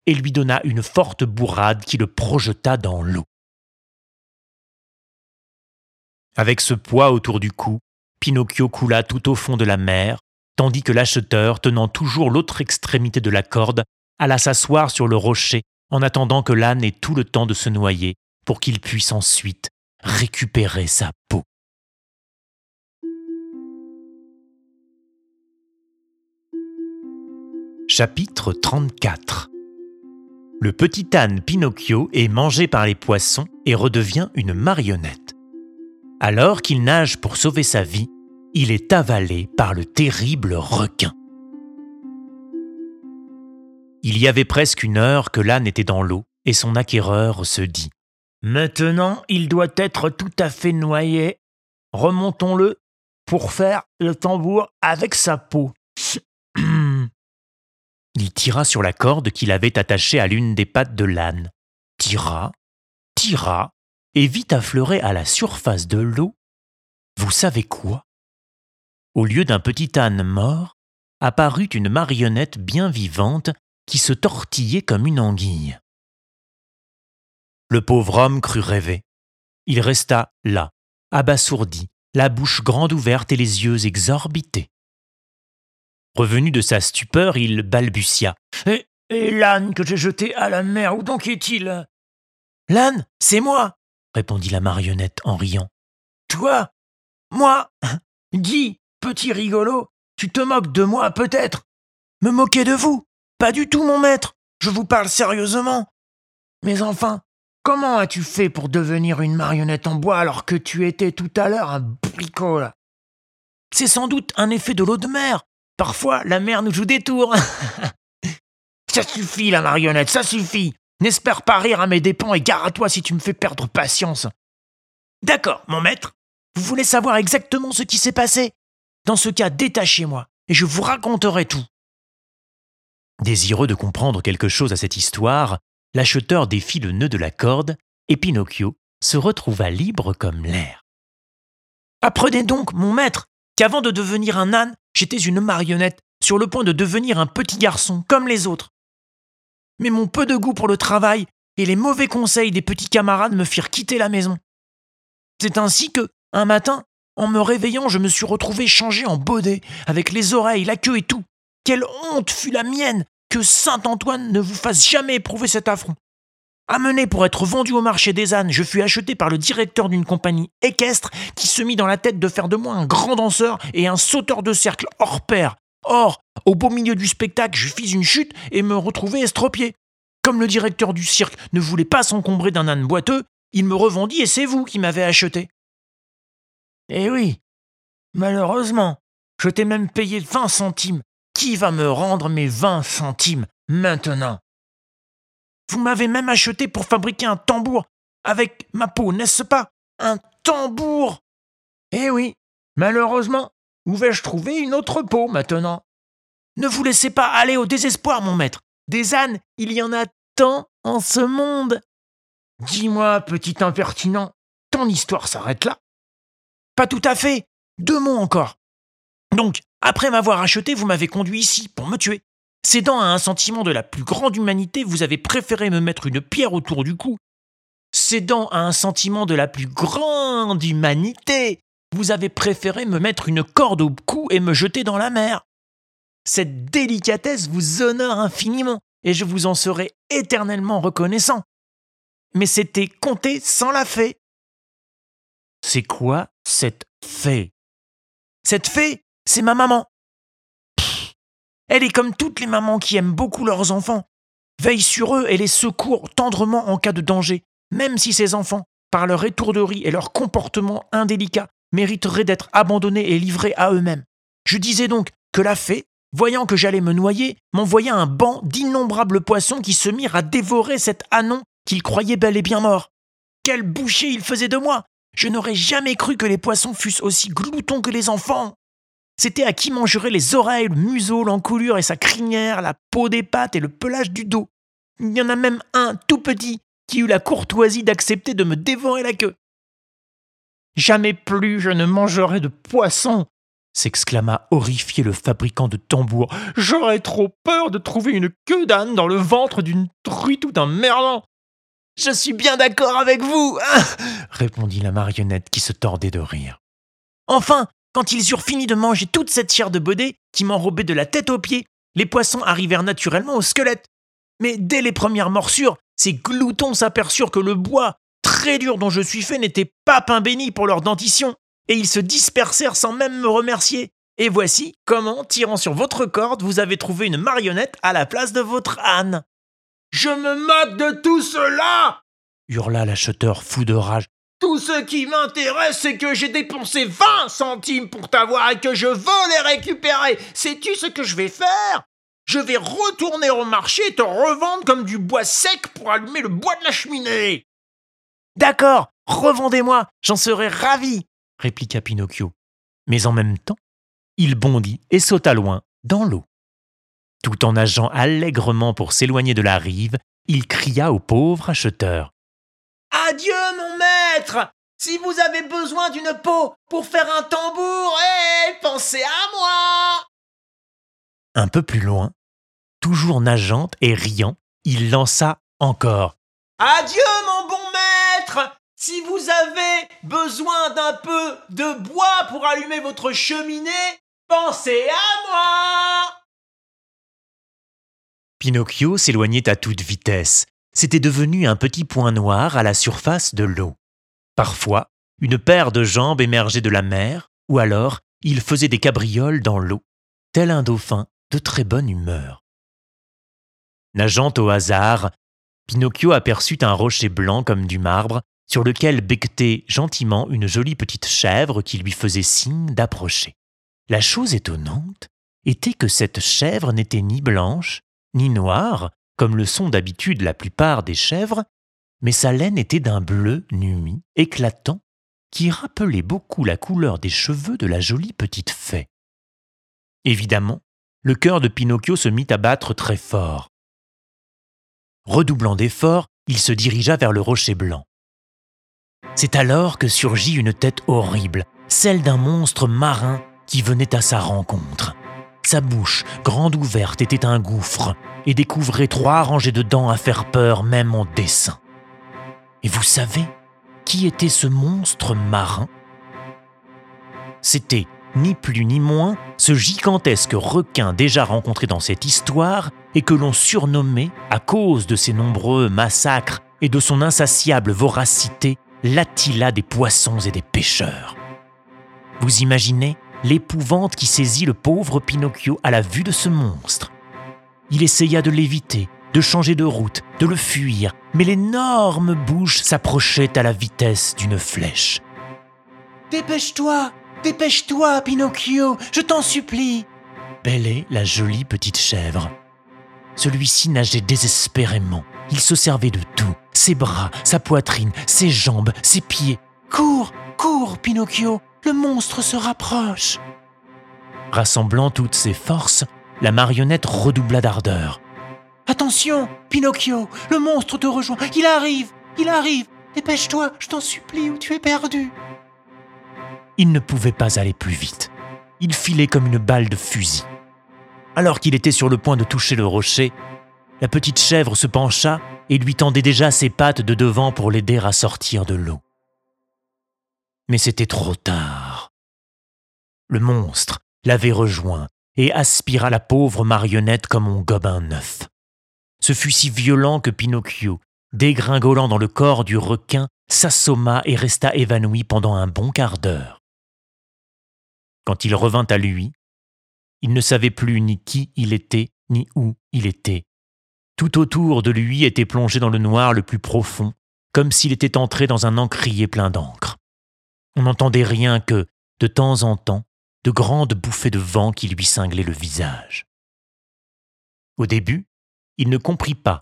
et lui donna une forte bourrade qui le projeta dans l'eau. Avec ce poids autour du cou, Pinocchio coula tout au fond de la mer, tandis que l'acheteur, tenant toujours l'autre extrémité de la corde, alla s'asseoir sur le rocher en attendant que l'âne ait tout le temps de se noyer pour qu'il puisse ensuite récupérer sa Chapitre 34 Le petit âne Pinocchio est mangé par les poissons et redevient une marionnette. Alors qu'il nage pour sauver sa vie, il est avalé par le terrible requin. Il y avait presque une heure que l'âne était dans l'eau, et son acquéreur se dit Maintenant, il doit être tout à fait noyé. Remontons-le pour faire le tambour avec sa peau. Il tira sur la corde qu'il avait attachée à l'une des pattes de l'âne, tira, tira, et vit affleurer à la surface de l'eau. Vous savez quoi? Au lieu d'un petit âne mort, apparut une marionnette bien vivante qui se tortillait comme une anguille. Le pauvre homme crut rêver. Il resta là, abasourdi, la bouche grande ouverte et les yeux exorbités. Revenu de sa stupeur, il balbutia. Et, l'âne que j'ai jeté à la mer, où donc est-il? L'âne, c'est moi répondit la marionnette en riant. Toi Moi Dis, petit rigolo, tu te moques de moi peut-être? Me moquer de vous? Pas du tout, mon maître. Je vous parle sérieusement. Mais enfin, comment as-tu fait pour devenir une marionnette en bois alors que tu étais tout à l'heure un bricot C'est sans doute un effet de l'eau de mer. Parfois, la mer nous joue des tours. ça suffit, la marionnette, ça suffit. N'espère pas rire à mes dépens et gare à toi si tu me fais perdre patience. D'accord, mon maître. Vous voulez savoir exactement ce qui s'est passé? Dans ce cas, détachez-moi et je vous raconterai tout. Désireux de comprendre quelque chose à cette histoire, l'acheteur défit le nœud de la corde et Pinocchio se retrouva libre comme l'air. Apprenez donc, mon maître, qu'avant de devenir un âne, j'étais une marionnette sur le point de devenir un petit garçon comme les autres. Mais mon peu de goût pour le travail et les mauvais conseils des petits camarades me firent quitter la maison. C'est ainsi que, un matin, en me réveillant, je me suis retrouvé changé en baudet, avec les oreilles, la queue et tout. Quelle honte fut la mienne que Saint Antoine ne vous fasse jamais éprouver cet affront. Amené pour être vendu au marché des ânes, je fus acheté par le directeur d'une compagnie équestre qui se mit dans la tête de faire de moi un grand danseur et un sauteur de cercle hors pair. Or, au beau milieu du spectacle, je fis une chute et me retrouvai estropié. Comme le directeur du cirque ne voulait pas s'encombrer d'un âne boiteux, il me revendit et c'est vous qui m'avez acheté. Eh oui, malheureusement, je t'ai même payé 20 centimes. Qui va me rendre mes 20 centimes maintenant? Vous m'avez même acheté pour fabriquer un tambour avec ma peau, n'est-ce pas? Un tambour Eh oui, malheureusement, où vais-je trouver une autre peau maintenant? Ne vous laissez pas aller au désespoir, mon maître. Des ânes, il y en a tant en ce monde. Dis-moi, petit impertinent, ton histoire s'arrête là? Pas tout à fait. Deux mots encore. Donc, après m'avoir acheté, vous m'avez conduit ici pour me tuer. Cédant à un sentiment de la plus grande humanité, vous avez préféré me mettre une pierre autour du cou. Cédant à un sentiment de la plus grande humanité, vous avez préféré me mettre une corde au cou et me jeter dans la mer. Cette délicatesse vous honore infiniment, et je vous en serai éternellement reconnaissant. Mais c'était compté sans la fée. C'est quoi cette fée? Cette fée, c'est ma maman. Elle est comme toutes les mamans qui aiment beaucoup leurs enfants, veille sur eux et les secourt tendrement en cas de danger, même si ces enfants, par leur étourderie et leur comportement indélicat, mériteraient d'être abandonnés et livrés à eux-mêmes. Je disais donc que la fée, voyant que j'allais me noyer, m'envoya un banc d'innombrables poissons qui se mirent à dévorer cet anon qu'il croyait bel et bien mort. Quel boucher il faisait de moi Je n'aurais jamais cru que les poissons fussent aussi gloutons que les enfants. C'était à qui mangerait les oreilles, le museau, l'encoulure et sa crinière, la peau des pattes et le pelage du dos. Il y en a même un tout petit qui eut la courtoisie d'accepter de me dévorer la queue. Jamais plus je ne mangerai de poisson, s'exclama horrifié le fabricant de tambours. J'aurais trop peur de trouver une queue d'âne dans le ventre d'une truite ou d'un merlan. Je suis bien d'accord avec vous, répondit la marionnette qui se tordait de rire. Enfin, quand ils eurent fini de manger toute cette chair de baudet qui m'enrobait de la tête aux pieds, les poissons arrivèrent naturellement au squelette. Mais dès les premières morsures, ces gloutons s'aperçurent que le bois, très dur dont je suis fait, n'était pas pain béni pour leur dentition, et ils se dispersèrent sans même me remercier. Et voici comment, tirant sur votre corde, vous avez trouvé une marionnette à la place de votre âne. Je me moque de tout cela hurla l'acheteur fou de rage. Tout ce qui m'intéresse, c'est que j'ai dépensé 20 centimes pour t'avoir et que je veux les récupérer. Sais-tu ce que je vais faire? Je vais retourner au marché et te revendre comme du bois sec pour allumer le bois de la cheminée. D'accord, revendez-moi, j'en serai ravi, répliqua Pinocchio. Mais en même temps, il bondit et sauta loin, dans l'eau. Tout en nageant allègrement pour s'éloigner de la rive, il cria au pauvre acheteur. Adieu, Si vous avez besoin d'une peau pour faire un tambour, eh, pensez à moi Un peu plus loin, toujours nageant et riant, il lança encore. Adieu, mon bon maître Si vous avez besoin d'un peu de bois pour allumer votre cheminée, pensez à moi Pinocchio s'éloignait à toute vitesse, c'était devenu un petit point noir à la surface de l'eau. Parfois, une paire de jambes émergeait de la mer, ou alors il faisait des cabrioles dans l'eau, tel un dauphin de très bonne humeur. Nageant au hasard, Pinocchio aperçut un rocher blanc comme du marbre, sur lequel becquetait gentiment une jolie petite chèvre qui lui faisait signe d'approcher. La chose étonnante était que cette chèvre n'était ni blanche, ni noire, comme le sont d'habitude la plupart des chèvres, mais sa laine était d'un bleu nuit, éclatant, qui rappelait beaucoup la couleur des cheveux de la jolie petite fée. Évidemment, le cœur de Pinocchio se mit à battre très fort. Redoublant d'efforts, il se dirigea vers le rocher blanc. C'est alors que surgit une tête horrible, celle d'un monstre marin qui venait à sa rencontre. sa bouche, grande ouverte, était un gouffre et découvrait trois rangées de dents à faire peur même en dessin. Et vous savez qui était ce monstre marin? C'était ni plus ni moins ce gigantesque requin déjà rencontré dans cette histoire et que l'on surnommait, à cause de ses nombreux massacres et de son insatiable voracité, l'Attila des poissons et des pêcheurs. Vous imaginez l'épouvante qui saisit le pauvre Pinocchio à la vue de ce monstre. Il essaya de l'éviter, de changer de route, de le fuir, mais l'énorme bouche s'approchait à la vitesse d'une flèche. Dépêche-toi Dépêche-toi, Pinocchio, je t'en supplie bêlait la jolie petite chèvre. Celui-ci nageait désespérément. Il se servait de tout ses bras, sa poitrine, ses jambes, ses pieds. Cours, cours, Pinocchio, le monstre se rapproche. Rassemblant toutes ses forces, la marionnette redoubla d'ardeur. Attention, Pinocchio, le monstre te rejoint. Il arrive, il arrive. Dépêche-toi, je t'en supplie, ou tu es perdu. Il ne pouvait pas aller plus vite. Il filait comme une balle de fusil. Alors qu'il était sur le point de toucher le rocher, la petite chèvre se pencha et lui tendait déjà ses pattes de devant pour l'aider à sortir de l'eau. Mais c'était trop tard. Le monstre l'avait rejoint et aspira la pauvre marionnette comme on gobe un œuf. Ce fut si violent que Pinocchio, dégringolant dans le corps du requin, s'assomma et resta évanoui pendant un bon quart d'heure. Quand il revint à lui, il ne savait plus ni qui il était, ni où il était. Tout autour de lui était plongé dans le noir le plus profond, comme s'il était entré dans un encrier plein d'encre. On n'entendait rien que, de temps en temps, de grandes bouffées de vent qui lui cinglaient le visage. Au début, il ne comprit pas,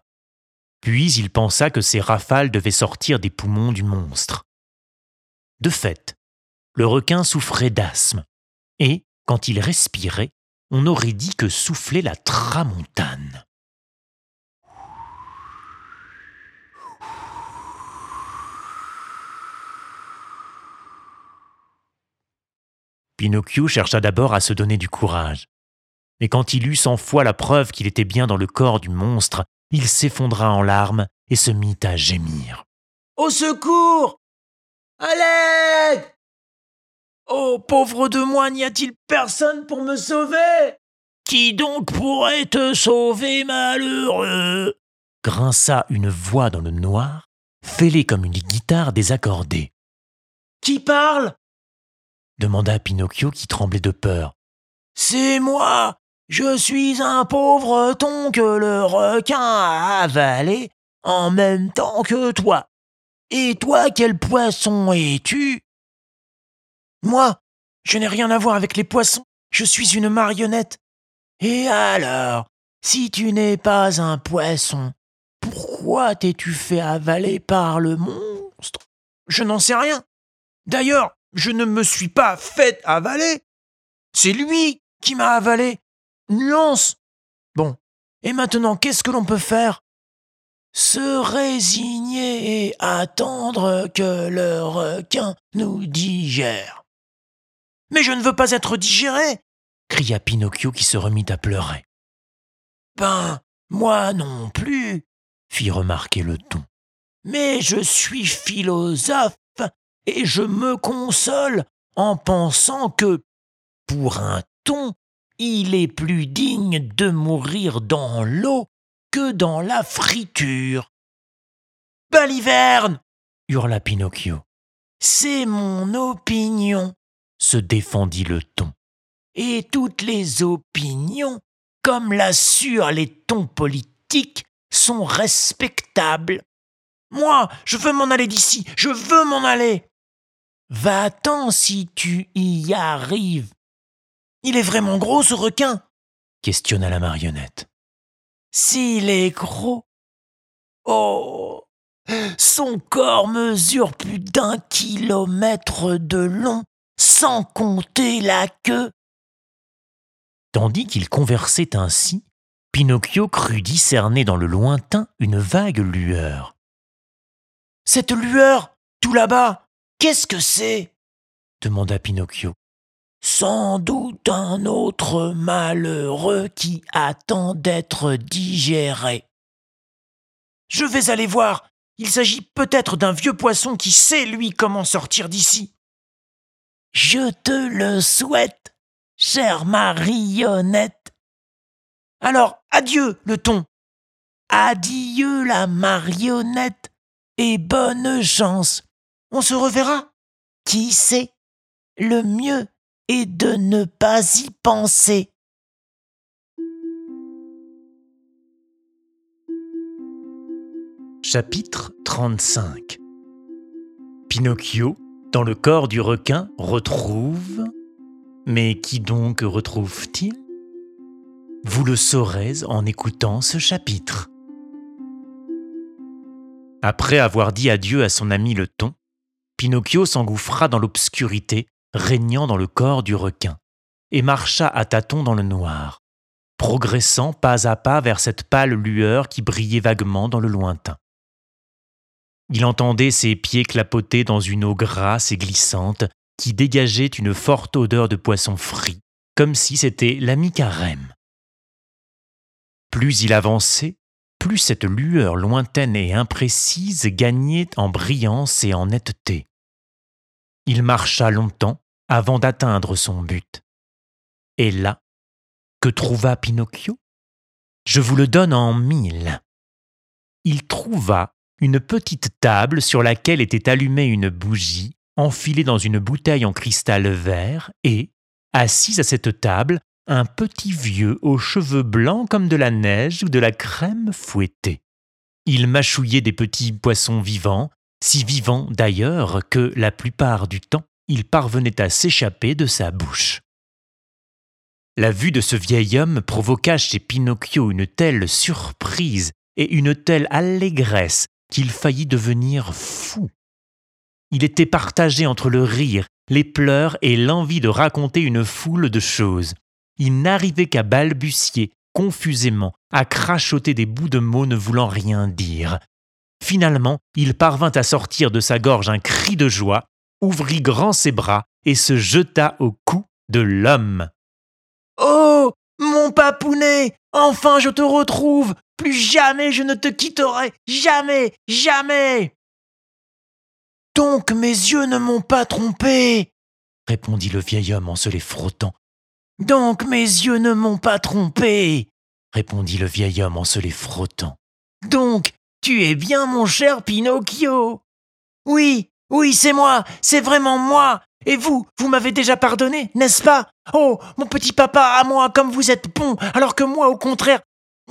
puis il pensa que ces rafales devaient sortir des poumons du monstre. De fait, le requin souffrait d'asthme, et, quand il respirait, on aurait dit que soufflait la tramontane. Pinocchio chercha d'abord à se donner du courage. Mais quand il eut cent fois la preuve qu'il était bien dans le corps du monstre, il s'effondra en larmes et se mit à gémir. Au secours À l'aide Oh, pauvre de moi, n'y a-t-il personne pour me sauver? Qui donc pourrait te sauver, malheureux? Grinça une voix dans le noir, fêlée comme une guitare désaccordée. Qui parle? demanda Pinocchio qui tremblait de peur. C'est moi Je suis un pauvre thon que le requin a avalé en même temps que toi. Et toi, quel poisson es-tu? Moi, je n'ai rien à voir avec les poissons, je suis une marionnette. Et alors, si tu n'es pas un poisson, pourquoi t'es-tu fait avaler par le monstre? Je n'en sais rien. D'ailleurs, je ne me suis pas fait avaler. C'est lui qui m'a avalé. Nuance. Bon. Et maintenant, qu'est-ce que l'on peut faire? Se résigner et attendre que le requin nous digère. Mais je ne veux pas être digéré cria Pinocchio qui se remit à pleurer. Ben, moi non plus, fit remarquer le ton. Mais je suis philosophe et je me console en pensant que, pour un ton, il est plus digne de mourir dans l'eau que dans la friture. Baliverne hurla Pinocchio. C'est mon opinion se défendit le ton. Et toutes les opinions, comme l'assurent les tons politiques, sont respectables. Moi, je veux m'en aller d'ici, je veux m'en aller. Va-t'en si tu y arrives. Il est vraiment gros ce requin questionna la marionnette. S'il est gros. Oh. Son corps mesure plus d'un kilomètre de long sans compter la queue. Tandis qu'il conversait ainsi, Pinocchio crut discerner dans le lointain une vague lueur. Cette lueur, tout là-bas, qu'est-ce que c'est? demanda Pinocchio. Sans doute un autre malheureux qui attend d'être digéré. Je vais aller voir. Il s'agit peut-être d'un vieux poisson qui sait, lui, comment sortir d'ici. Je te le souhaite, chère marionnette. Alors, adieu, le ton. Adieu, la marionnette. Et bonne chance. On se reverra? Qui sait? Le mieux est de ne pas y penser. Chapitre 35 Pinocchio, dans le corps du requin, retrouve... Mais qui donc retrouve-t-il? Vous le saurez en écoutant ce chapitre. Après avoir dit adieu à son ami le thon, Pinocchio s'engouffra dans l'obscurité régnant dans le corps du requin et marcha à tâtons dans le noir, progressant pas à pas vers cette pâle lueur qui brillait vaguement dans le lointain. Il entendait ses pieds clapoter dans une eau grasse et glissante qui dégageait une forte odeur de poisson frit, comme si c'était l'ami carême. Plus il avançait, plus cette lueur lointaine et imprécise gagnait en brillance et en netteté. Il marcha longtemps avant d'atteindre son but. Et là, que trouva Pinocchio? Je vous le donne en mille. Il trouva une petite table sur laquelle était allumée une bougie enfilée dans une bouteille en cristal vert et, assis à cette table, un petit vieux aux cheveux blancs comme de la neige ou de la crème fouettée. Il mâchouillait des petits poissons vivants, si vivants d'ailleurs que la plupart du temps il parvenait à s'échapper de sa bouche. La vue de ce vieil homme provoqua chez Pinocchio une telle surprise et une telle allégresse qu'il faillit devenir fou. Il était partagé entre le rire, les pleurs et l'envie de raconter une foule de choses. Il n'arrivait qu'à balbutier confusément, à crachoter des bouts de mots ne voulant rien dire. Finalement, il parvint à sortir de sa gorge un cri de joie, ouvrit grand ses bras et se jeta au cou de l'homme. Oh Mon papounet Enfin je te retrouve Plus jamais je ne te quitterai Jamais Jamais Donc mes yeux ne m'ont pas trompé répondit le vieil homme en se les frottant. Donc mes yeux ne m'ont pas trompé répondit le vieil homme en se les frottant. Donc tu es bien mon cher Pinocchio Oui, oui, c'est moi, c'est vraiment moi. Et vous, vous m'avez déjà pardonné, n'est-ce pas? Oh, mon petit papa, à moi, comme vous êtes bon, alors que moi, au contraire.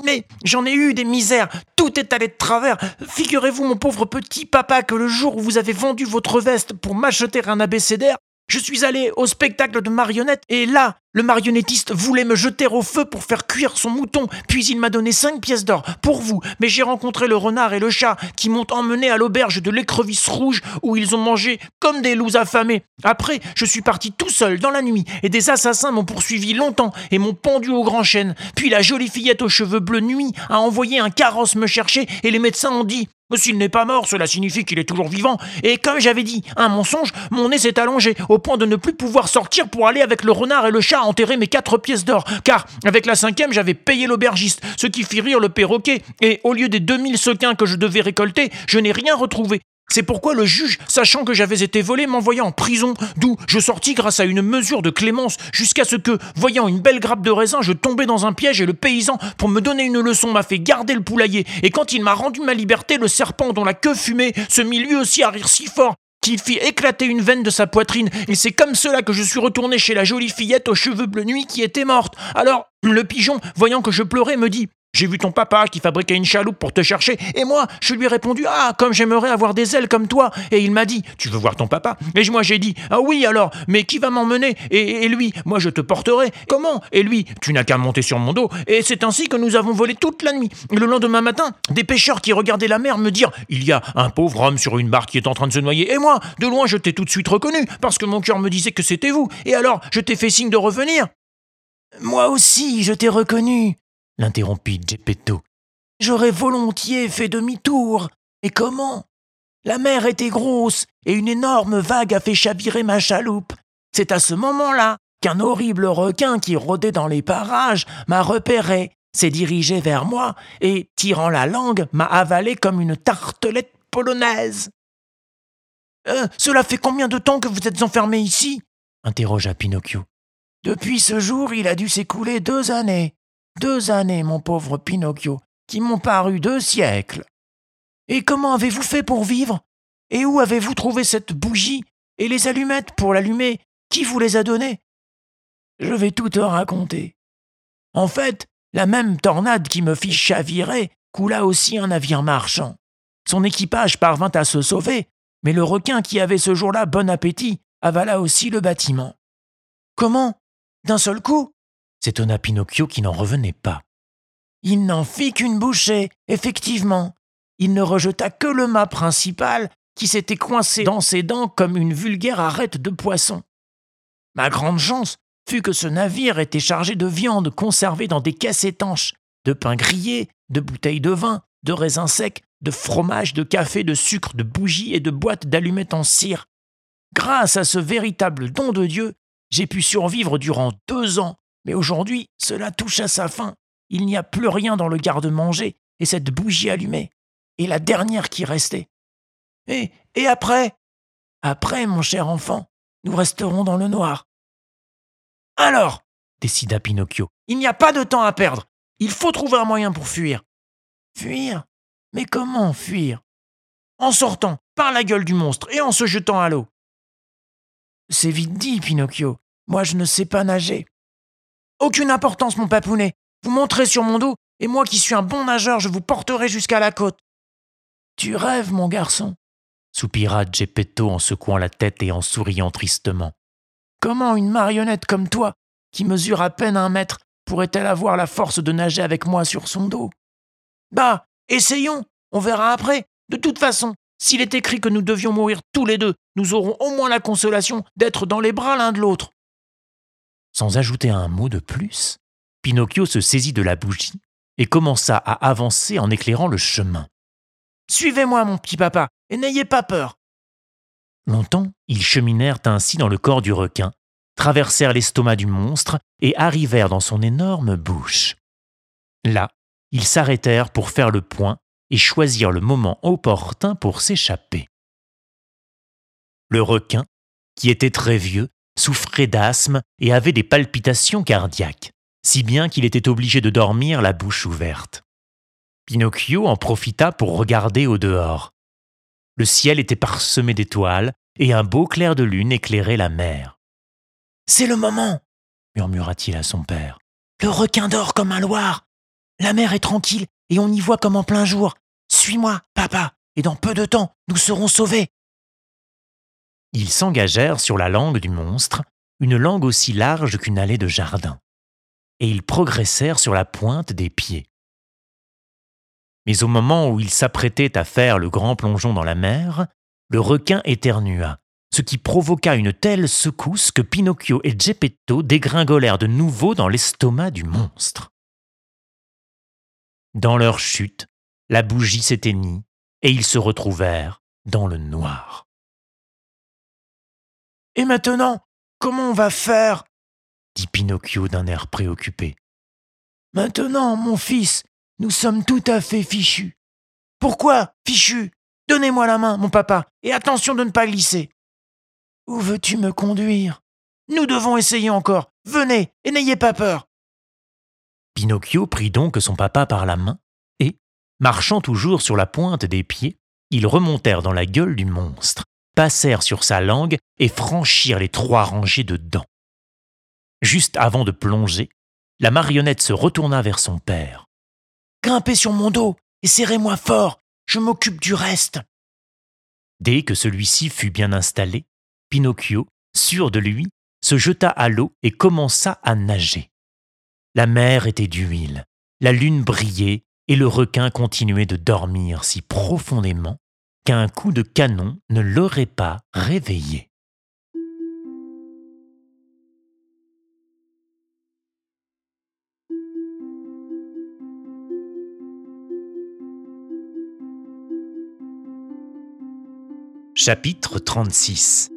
Mais j'en ai eu des misères, tout est allé de travers. Figurez-vous, mon pauvre petit papa, que le jour où vous avez vendu votre veste pour m'acheter un abécédaire, je suis allé au spectacle de marionnettes et là, le marionnettiste voulait me jeter au feu pour faire cuire son mouton, puis il m'a donné cinq pièces d'or pour vous. Mais j'ai rencontré le renard et le chat qui m'ont emmené à l'auberge de l'écrevisse rouge où ils ont mangé comme des loups affamés. Après, je suis parti tout seul dans la nuit et des assassins m'ont poursuivi longtemps et m'ont pendu au grand chêne. Puis la jolie fillette aux cheveux bleus nuit a envoyé un carrosse me chercher et les médecins ont dit s'il n'est pas mort, cela signifie qu'il est toujours vivant. Et comme j'avais dit, un mensonge, mon nez s'est allongé au point de ne plus pouvoir sortir pour aller avec le renard et le chat enterrer mes quatre pièces d'or. Car avec la cinquième, j'avais payé l'aubergiste, ce qui fit rire le perroquet. Et au lieu des 2000 sequins que je devais récolter, je n'ai rien retrouvé. C'est pourquoi le juge, sachant que j'avais été volé, m'envoya en prison, d'où je sortis grâce à une mesure de clémence, jusqu'à ce que, voyant une belle grappe de raisin, je tombais dans un piège et le paysan, pour me donner une leçon, m'a fait garder le poulailler. Et quand il m'a rendu ma liberté, le serpent dont la queue fumait se mit lui aussi à rire si fort qu'il fit éclater une veine de sa poitrine, et c'est comme cela que je suis retourné chez la jolie fillette aux cheveux bleu nuit qui était morte. Alors, le pigeon, voyant que je pleurais, me dit j'ai vu ton papa qui fabriquait une chaloupe pour te chercher, et moi, je lui ai répondu Ah, comme j'aimerais avoir des ailes comme toi. Et il m'a dit Tu veux voir ton papa? Et moi, j'ai dit Ah oui, alors, mais qui va m'emmener? Et, lui, moi, je te porterai. Comment Et lui, tu n'as qu'à monter sur mon dos. Et c'est ainsi que nous avons volé toute la nuit. Le lendemain matin, des pêcheurs qui regardaient la mer me dirent Il y a un pauvre homme sur une barque qui est en train de se noyer. Et moi, de loin, je t'ai tout de suite reconnu, parce que mon cœur me disait que c'était vous. Et alors, je t'ai fait signe de revenir. Moi aussi, je t'ai reconnu, l'interrompit Geppetto. J'aurais volontiers fait demi-tour. Et comment? La mer était grosse et une énorme vague a fait chavirer ma chaloupe. C'est à ce moment-là qu'un horrible requin qui rôdait dans les parages m'a repéré, s'est dirigé vers moi et, tirant la langue, m'a avalé comme une tartelette polonaise. Euh, cela fait combien de temps que vous êtes enfermé ici? interrogea Pinocchio. Depuis ce jour, il a dû s'écouler deux années. Deux années, mon pauvre Pinocchio, qui m'ont paru deux siècles. Et comment avez-vous fait pour vivre? Et où avez-vous trouvé cette bougie et les allumettes pour l'allumer? Qui vous les a données? Je vais tout te raconter. En fait, la même tornade qui me fit chavirer coula aussi un navire marchand. Son équipage parvint à se sauver, mais le requin qui avait ce jour-là bon appétit avala aussi le bâtiment. Comment? D'un seul coup? S'étonna Pinocchio qui n'en revenait pas. Il n'en fit qu'une bouchée, effectivement. Il ne rejeta que le mât principal qui s'était coincé dans ses dents comme une vulgaire arête de poisson. Ma grande chance fut que ce navire était chargé de viande conservée dans des caisses étanches, de pain grillé, de bouteilles de vin, de raisins secs, de fromage, de café, de sucre, de bougies et de boîtes d'allumettes en cire. Grâce à ce véritable don de Dieu, j'ai pu survivre durant deux ans, mais aujourd'hui cela touche à sa fin. Il n'y a plus rien dans le garde-manger, et cette bougie allumée est la dernière qui restait. Et, et après? Après, mon cher enfant, nous resterons dans le noir. Alors, décida Pinocchio, il n'y a pas de temps à perdre. Il faut trouver un moyen pour fuir. Fuir? Mais comment fuir? En sortant par la gueule du monstre et en se jetant à l'eau. C'est vite dit, Pinocchio. Moi, je ne sais pas nager. Aucune importance, mon papounet. Vous monterez sur mon dos, et moi qui suis un bon nageur, je vous porterai jusqu'à la côte. Tu rêves, mon garçon, soupira Geppetto en secouant la tête et en souriant tristement. Comment une marionnette comme toi, qui mesure à peine un mètre, pourrait-elle avoir la force de nager avec moi sur son dos? Bah, essayons, on verra après. De toute façon, s'il est écrit que nous devions mourir tous les deux, nous aurons au moins la consolation d'être dans les bras l'un de l'autre. Sans ajouter un mot de plus, Pinocchio se saisit de la bougie et commença à avancer en éclairant le chemin. Suivez-moi, mon petit papa, et n'ayez pas peur. Longtemps, ils cheminèrent ainsi dans le corps du requin, traversèrent l'estomac du monstre et arrivèrent dans son énorme bouche. Là, ils s'arrêtèrent pour faire le point et choisir le moment opportun pour s'échapper. Le requin, qui était très vieux, souffrait d'asthme et avait des palpitations cardiaques, si bien qu'il était obligé de dormir la bouche ouverte. Pinocchio en profita pour regarder au dehors. Le ciel était parsemé d'étoiles et un beau clair de lune éclairait la mer. C'est le moment, murmura-t-il à son père. Le requin dort comme un loir. La mer est tranquille et on y voit comme en plein jour. Suis-moi, papa, et dans peu de temps, nous serons sauvés. Ils s'engagèrent sur la langue du monstre, une langue aussi large qu'une allée de jardin, et ils progressèrent sur la pointe des pieds. Mais au moment où ils s'apprêtaient à faire le grand plongeon dans la mer, le requin éternua, ce qui provoqua une telle secousse que Pinocchio et Geppetto dégringolèrent de nouveau dans l'estomac du monstre. Dans leur chute, la bougie s'éteignit et ils se retrouvèrent dans le noir. Et maintenant, comment on va faire? dit Pinocchio d'un air préoccupé. Maintenant, mon fils, nous sommes tout à fait fichus. Pourquoi, fichus? Donnez-moi la main, mon papa, et attention de ne pas glisser. Où veux-tu me conduire? Nous devons essayer encore. Venez, et n'ayez pas peur. Pinocchio prit donc son papa par la main, et, marchant toujours sur la pointe des pieds, ils remontèrent dans la gueule du monstre, passèrent sur sa langue et franchirent les trois rangées de dents. Juste avant de plonger, la marionnette se retourna vers son père. Grimpez sur mon dos et serrez-moi fort, je m'occupe du reste. Dès que celui-ci fut bien installé, Pinocchio, sûr de lui, se jeta à l'eau et commença à nager. La mer était d'huile, la lune brillait et le requin continuait de dormir si profondément qu'un coup de canon ne l'aurait pas réveillé. Chapitre 36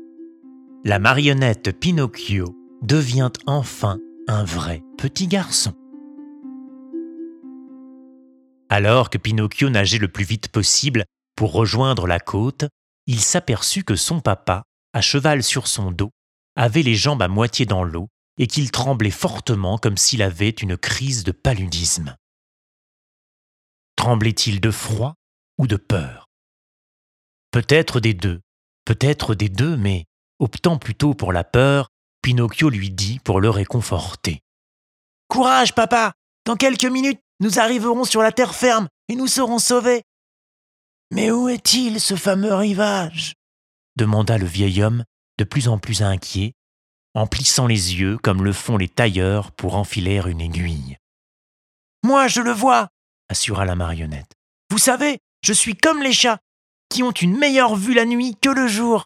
La marionnette Pinocchio devient enfin un vrai petit garçon. Alors que Pinocchio nageait le plus vite possible pour rejoindre la côte, il s'aperçut que son papa, à cheval sur son dos, avait les jambes à moitié dans l'eau et qu'il tremblait fortement comme s'il avait une crise de paludisme. Tremblait-il de froid ou de peur? Peut-être des deux, peut-être des deux, mais optant plutôt pour la peur, Pinocchio lui dit pour le réconforter. Courage, papa Dans quelques minutes, nous arriverons sur la terre ferme et nous serons sauvés. Mais où est-il, ce fameux rivage? demanda le vieil homme, de plus en plus inquiet, en plissant les yeux comme le font les tailleurs pour enfiler une aiguille. Moi, je le vois, assura la marionnette. Vous savez, je suis comme les chats, qui ont une meilleure vue la nuit que le jour.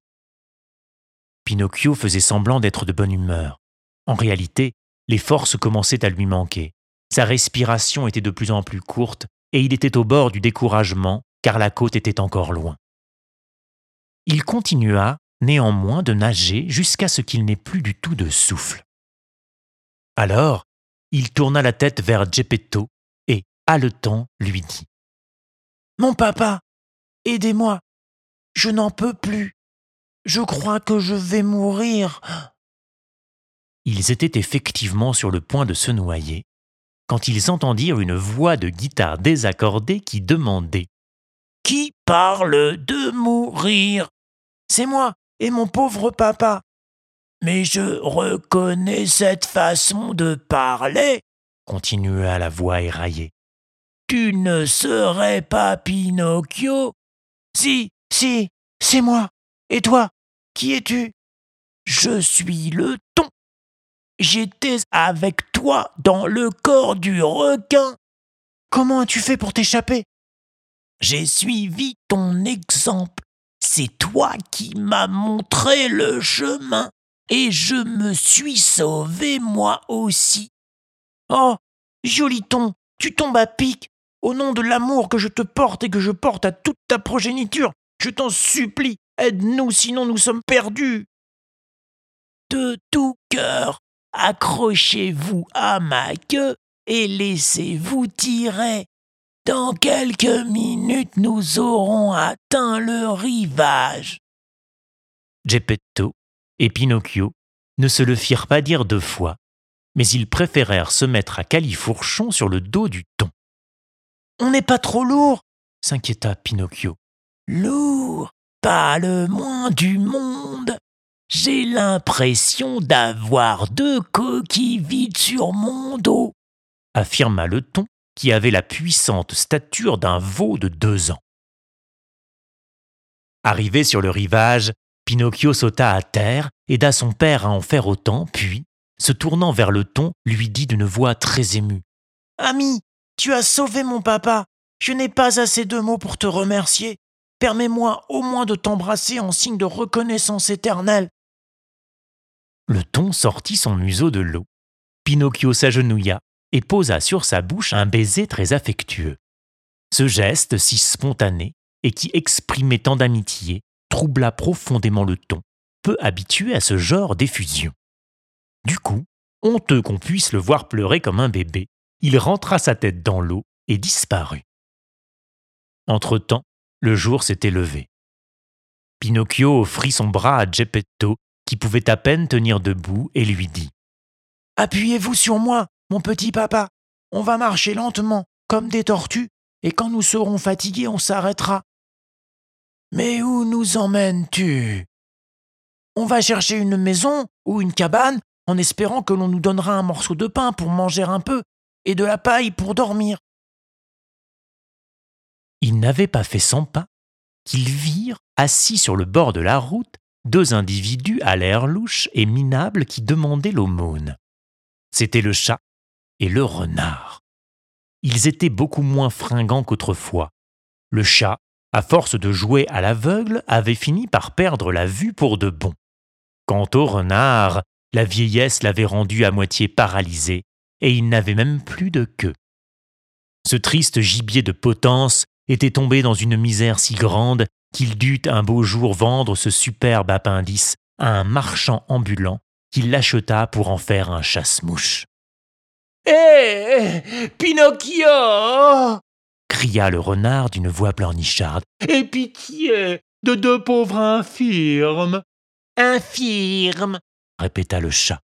Pinocchio faisait semblant d'être de bonne humeur. En réalité, les forces commençaient à lui manquer. Sa respiration était de plus en plus courte et il était au bord du découragement car la côte était encore loin. Il continua néanmoins de nager jusqu'à ce qu'il n'ait plus du tout de souffle. Alors, il tourna la tête vers Geppetto et, haletant, lui dit Mon papa, aidez-moi, je n'en peux plus. Je crois que je vais mourir. Ils étaient effectivement sur le point de se noyer quand ils entendirent une voix de guitare désaccordée qui demandait Qui parle de mourir? C'est moi et mon pauvre papa. Mais je reconnais cette façon de parler, continua la voix éraillée. Tu ne serais pas Pinocchio? Si, si, c'est moi. Et toi, qui es-tu? Je suis le ton. J'étais avec toi dans le corps du requin. Comment as-tu fait pour t'échapper? J'ai suivi ton exemple. C'est toi qui m'as montré le chemin. Et je me suis sauvé moi aussi. Oh, joli ton, tu tombes à pic. Au nom de l'amour que je te porte et que je porte à toute ta progéniture, je t'en supplie, aide-nous, sinon nous sommes perdus. De tout cœur, accrochez-vous à ma queue et laissez-vous tirer. Dans quelques minutes, nous aurons atteint le rivage. Geppetto et Pinocchio ne se le firent pas dire deux fois, mais ils préférèrent se mettre à califourchon sur le dos du thon. On n'est pas trop lourd s'inquiéta Pinocchio. Lourd Pas le moins du monde j'ai l'impression d'avoir deux coquilles vides sur mon dos, affirma le thon qui avait la puissante stature d'un veau de deux ans. Arrivé sur le rivage, Pinocchio sauta à terre, aida son père à en faire autant, puis, se tournant vers le thon, lui dit d'une voix très émue. Ami, tu as sauvé mon papa. Je n'ai pas assez de mots pour te remercier. Permets-moi au moins de t'embrasser en signe de reconnaissance éternelle. Le thon sortit son museau de l'eau. Pinocchio s'agenouilla et posa sur sa bouche un baiser très affectueux. Ce geste si spontané et qui exprimait tant d'amitié troubla profondément le thon, peu habitué à ce genre d'effusion. Du coup, honteux qu'on puisse le voir pleurer comme un bébé, il rentra sa tête dans l'eau et disparut. Entre-temps, le jour s'était levé. Pinocchio offrit son bras à Geppetto qui pouvait à peine tenir debout, et lui dit Appuyez-vous sur moi, mon petit papa. On va marcher lentement, comme des tortues, et quand nous serons fatigués, on s'arrêtera. Mais où nous emmènes-tu? On va chercher une maison ou une cabane en espérant que l'on nous donnera un morceau de pain pour manger un peu et de la paille pour dormir. Il n'avait pas fait cent pas qu'ils virent, assis sur le bord de la route, deux individus à l'air louche et minable qui demandaient l'aumône. C'étaient le chat et le renard. Ils étaient beaucoup moins fringants qu'autrefois. Le chat, à force de jouer à l'aveugle, avait fini par perdre la vue pour de bon. Quant au renard, la vieillesse l'avait rendu à moitié paralysé, et il n'avait même plus de queue. Ce triste gibier de potence était tombé dans une misère si grande qu'il dut un beau jour vendre ce superbe appendice à un marchand ambulant qu'il l'acheta pour en faire un chasse-mouche. Hé Pinocchio cria le renard d'une voix pleurnicharde. Et pitié de deux pauvres infirmes Infirme répéta le chat.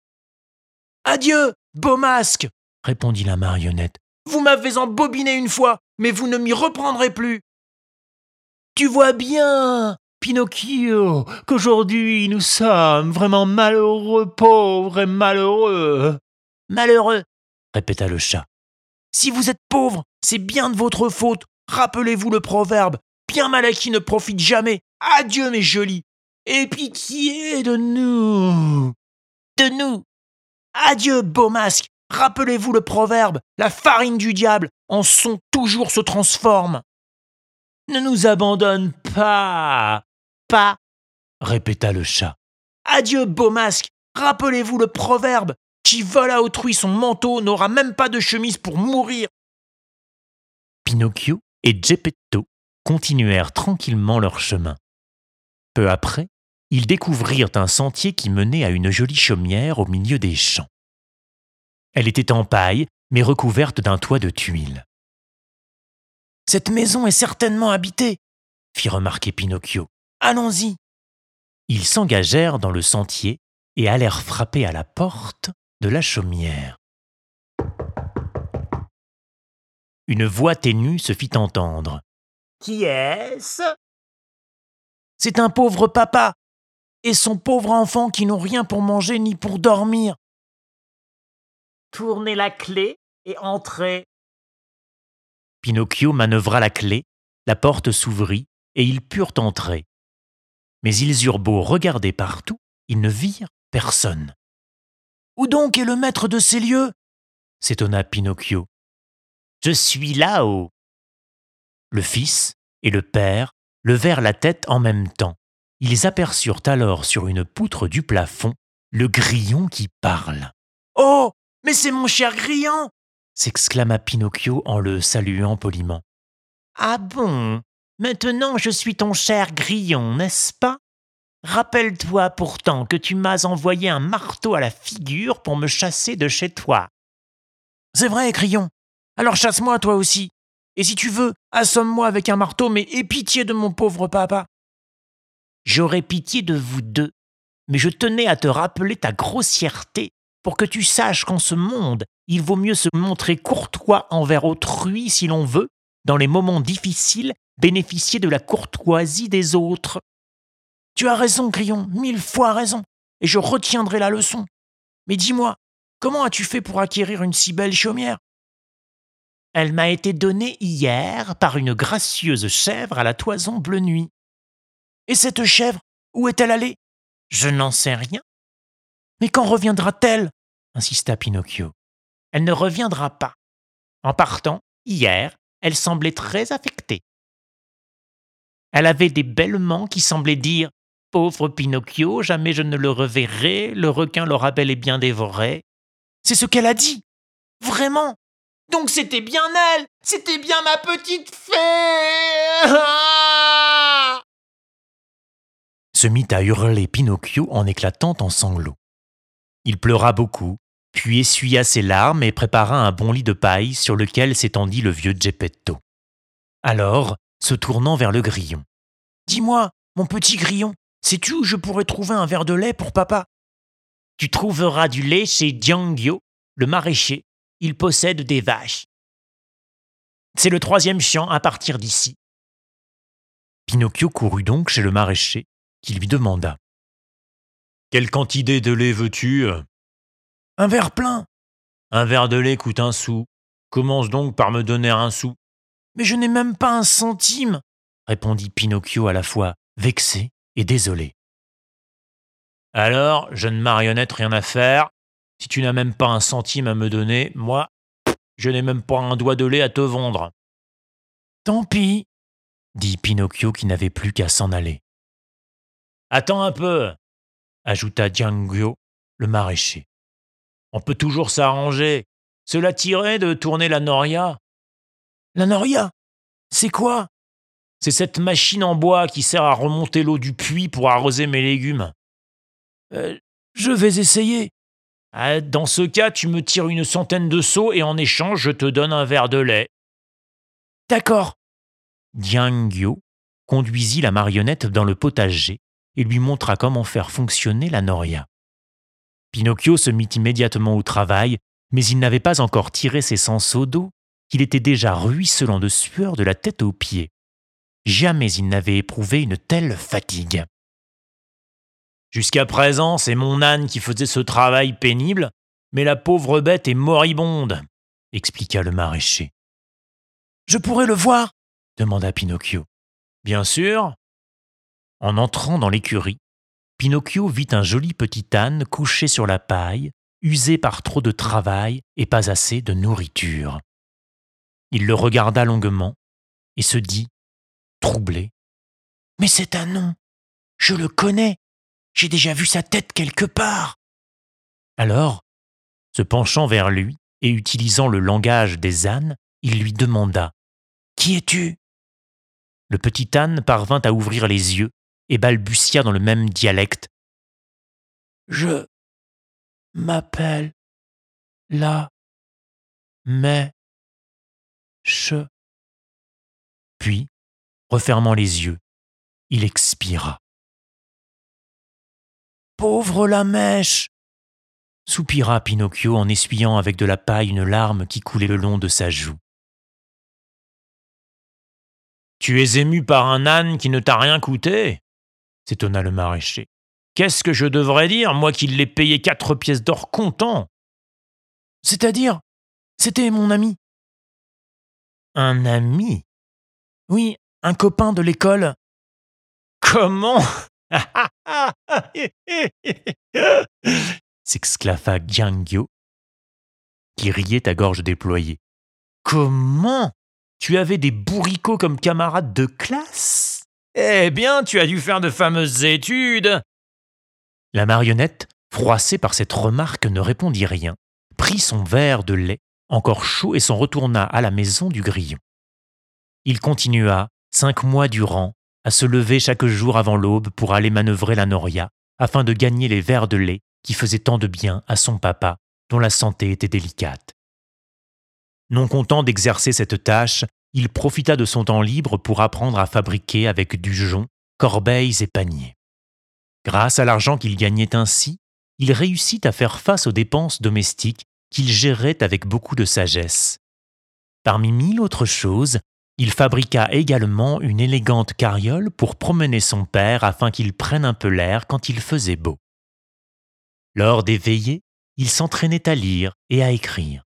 Adieu, beau masque répondit la marionnette. Vous m'avez embobiné une fois, mais vous ne m'y reprendrez plus. Tu vois bien, Pinocchio, qu'aujourd'hui nous sommes vraiment malheureux, pauvres et malheureux. Malheureux, répéta le chat. Si vous êtes pauvre, c'est bien de votre faute. Rappelez-vous le proverbe. Bien mal acquis ne profite jamais. Adieu, mes jolis. Et pitié de nous? De nous. Adieu, beau masque. Rappelez-vous le proverbe. La farine du diable en son toujours se transforme. Ne nous abandonne pas. Pas. répéta le chat. Adieu, beau masque. Rappelez-vous le proverbe. Qui vole à autrui son manteau n'aura même pas de chemise pour mourir. Pinocchio et Geppetto continuèrent tranquillement leur chemin. Peu après, ils découvrirent un sentier qui menait à une jolie chaumière au milieu des champs. Elle était en paille, mais recouverte d'un toit de tuiles. Cette maison est certainement habitée, fit remarquer Pinocchio. Allons-y. Ils s'engagèrent dans le sentier et allèrent frapper à la porte de la chaumière. Une voix ténue se fit entendre. Qui est-ce? C'est un pauvre papa et son pauvre enfant qui n'ont rien pour manger ni pour dormir. Tournez la clé et entrez. Pinocchio manœuvra la clé, la porte s'ouvrit et ils purent entrer. Mais ils eurent beau regarder partout, ils ne virent personne. Où donc est le maître de ces lieux? s'étonna Pinocchio. Je suis là-haut. Le fils et le père levèrent la tête en même temps. Ils aperçurent alors sur une poutre du plafond le grillon qui parle. Oh Mais c'est mon cher grillon s'exclama Pinocchio en le saluant poliment. Ah bon? Maintenant je suis ton cher grillon, n'est-ce pas? Rappelle-toi pourtant que tu m'as envoyé un marteau à la figure pour me chasser de chez toi. C'est vrai, grillon. Alors chasse-moi toi aussi. Et si tu veux, assomme-moi avec un marteau, mais aie pitié de mon pauvre papa. J'aurais pitié de vous deux, mais je tenais à te rappeler ta grossièreté pour que tu saches qu'en ce monde, il vaut mieux se montrer courtois envers autrui si l'on veut, dans les moments difficiles, bénéficier de la courtoisie des autres. Tu as raison, Grillon, mille fois raison, et je retiendrai la leçon. Mais dis-moi, comment as-tu fait pour acquérir une si belle chaumière? Elle m'a été donnée hier par une gracieuse chèvre à la toison bleu nuit. Et cette chèvre, où est-elle allée? Je n'en sais rien. Mais quand reviendra-t-elle? insista Pinocchio. Elle ne reviendra pas. En partant, hier, elle semblait très affectée. Elle avait des bêlements qui semblaient dire Pauvre Pinocchio, jamais je ne le reverrai, le requin l'aura bel et bien dévoré. C'est ce qu'elle a dit. Vraiment. Donc c'était bien elle, c'était bien ma petite fée. Se mit à hurler Pinocchio en éclatant en sanglots. Il pleura beaucoup, puis essuya ses larmes et prépara un bon lit de paille sur lequel s'étendit le vieux Geppetto. Alors, se tournant vers le grillon. Dis-moi, mon petit grillon, sais-tu où je pourrais trouver un verre de lait pour papa? Tu trouveras du lait chez Giangio, le maraîcher. Il possède des vaches. C'est le troisième champ à partir d'ici. Pinocchio courut donc chez le maraîcher, qui lui demanda Quelle quantité de lait veux-tu? Un verre plein. Un verre de lait coûte un sou. Commence donc par me donner un sou. Mais je n'ai même pas un centime, répondit Pinocchio à la fois vexé désolé. Alors, jeune marionnette, rien à faire. Si tu n'as même pas un centime à me donner, moi, je n'ai même pas un doigt de lait à te vendre. Tant pis, dit Pinocchio qui n'avait plus qu'à s'en aller. Attends un peu, ajouta Giangio, le maraîcher. On peut toujours s'arranger. Cela tirait de tourner la noria. La noria? C'est quoi? C'est cette machine en bois qui sert à remonter l'eau du puits pour arroser mes légumes. Euh, Je vais essayer. Ah, Dans ce cas, tu me tires une centaine de seaux et en échange, je te donne un verre de lait. D'accord. Diangyo conduisit la marionnette dans le potager et lui montra comment faire fonctionner la noria. Pinocchio se mit immédiatement au travail, mais il n'avait pas encore tiré ses cent seaux d'eau, qu'il était déjà ruisselant de sueur de la tête aux pieds. Jamais il n'avait éprouvé une telle fatigue. Jusqu'à présent, c'est mon âne qui faisait ce travail pénible, mais la pauvre bête est moribonde, expliqua le maraîcher. Je pourrais le voir demanda Pinocchio. Bien sûr, En entrant dans l'écurie, Pinocchio vit un joli petit âne couché sur la paille, usé par trop de travail et pas assez de nourriture. Il le regarda longuement et se dit, troublé, Mais c'est un nom. Je le connais. J'ai déjà vu sa tête quelque part. Alors, se penchant vers lui et utilisant le langage des ânes, il lui demanda Qui es-tu? Le petit âne parvint à ouvrir les yeux et balbutia dans le même dialecte. Je m'appelle la Mais. Puis, refermant les yeux, il expira. pauvre la mèche. Soupira Pinocchio en essuyant avec de la paille une larme qui coulait le long de sa joue. tu es ému par un âne qui ne t'a rien coûté? s'étonna le maraîcher. Qu'est-ce que je devrais dire, moi qui l'ai payé quatre pièces d'or comptant? C'est-à-dire, c'était mon ami. Un ami? Oui, un copain de l'école. Comment? S'exclama Giangyo, qui riait à gorge déployée. Comment? Tu avais des bourricots comme camarades de classe? Eh bien, tu as dû faire de fameuses études. La marionnette, froissée par cette remarque, ne répondit rien, prit son verre de lait, encore chaud, et s'en retourna à la maison du grillon. Il continua, cinq mois durant, à se lever chaque jour avant l'aube pour aller manœuvrer la noria, afin de gagner les verres de lait qui faisaient tant de bien à son papa, dont la santé était délicate. Non content d'exercer cette tâche, il profita de son temps libre pour apprendre à fabriquer avec du jonc, corbeilles et paniers. Grâce à l'argent qu'il gagnait ainsi, il réussit à faire face aux dépenses domestiques qu'il gérait avec beaucoup de sagesse. Parmi mille autres choses, il fabriqua également une élégante carriole pour promener son père afin qu'il prenne un peu l'air quand il faisait beau. Lors des veillées, il s'entraînait à lire et à écrire.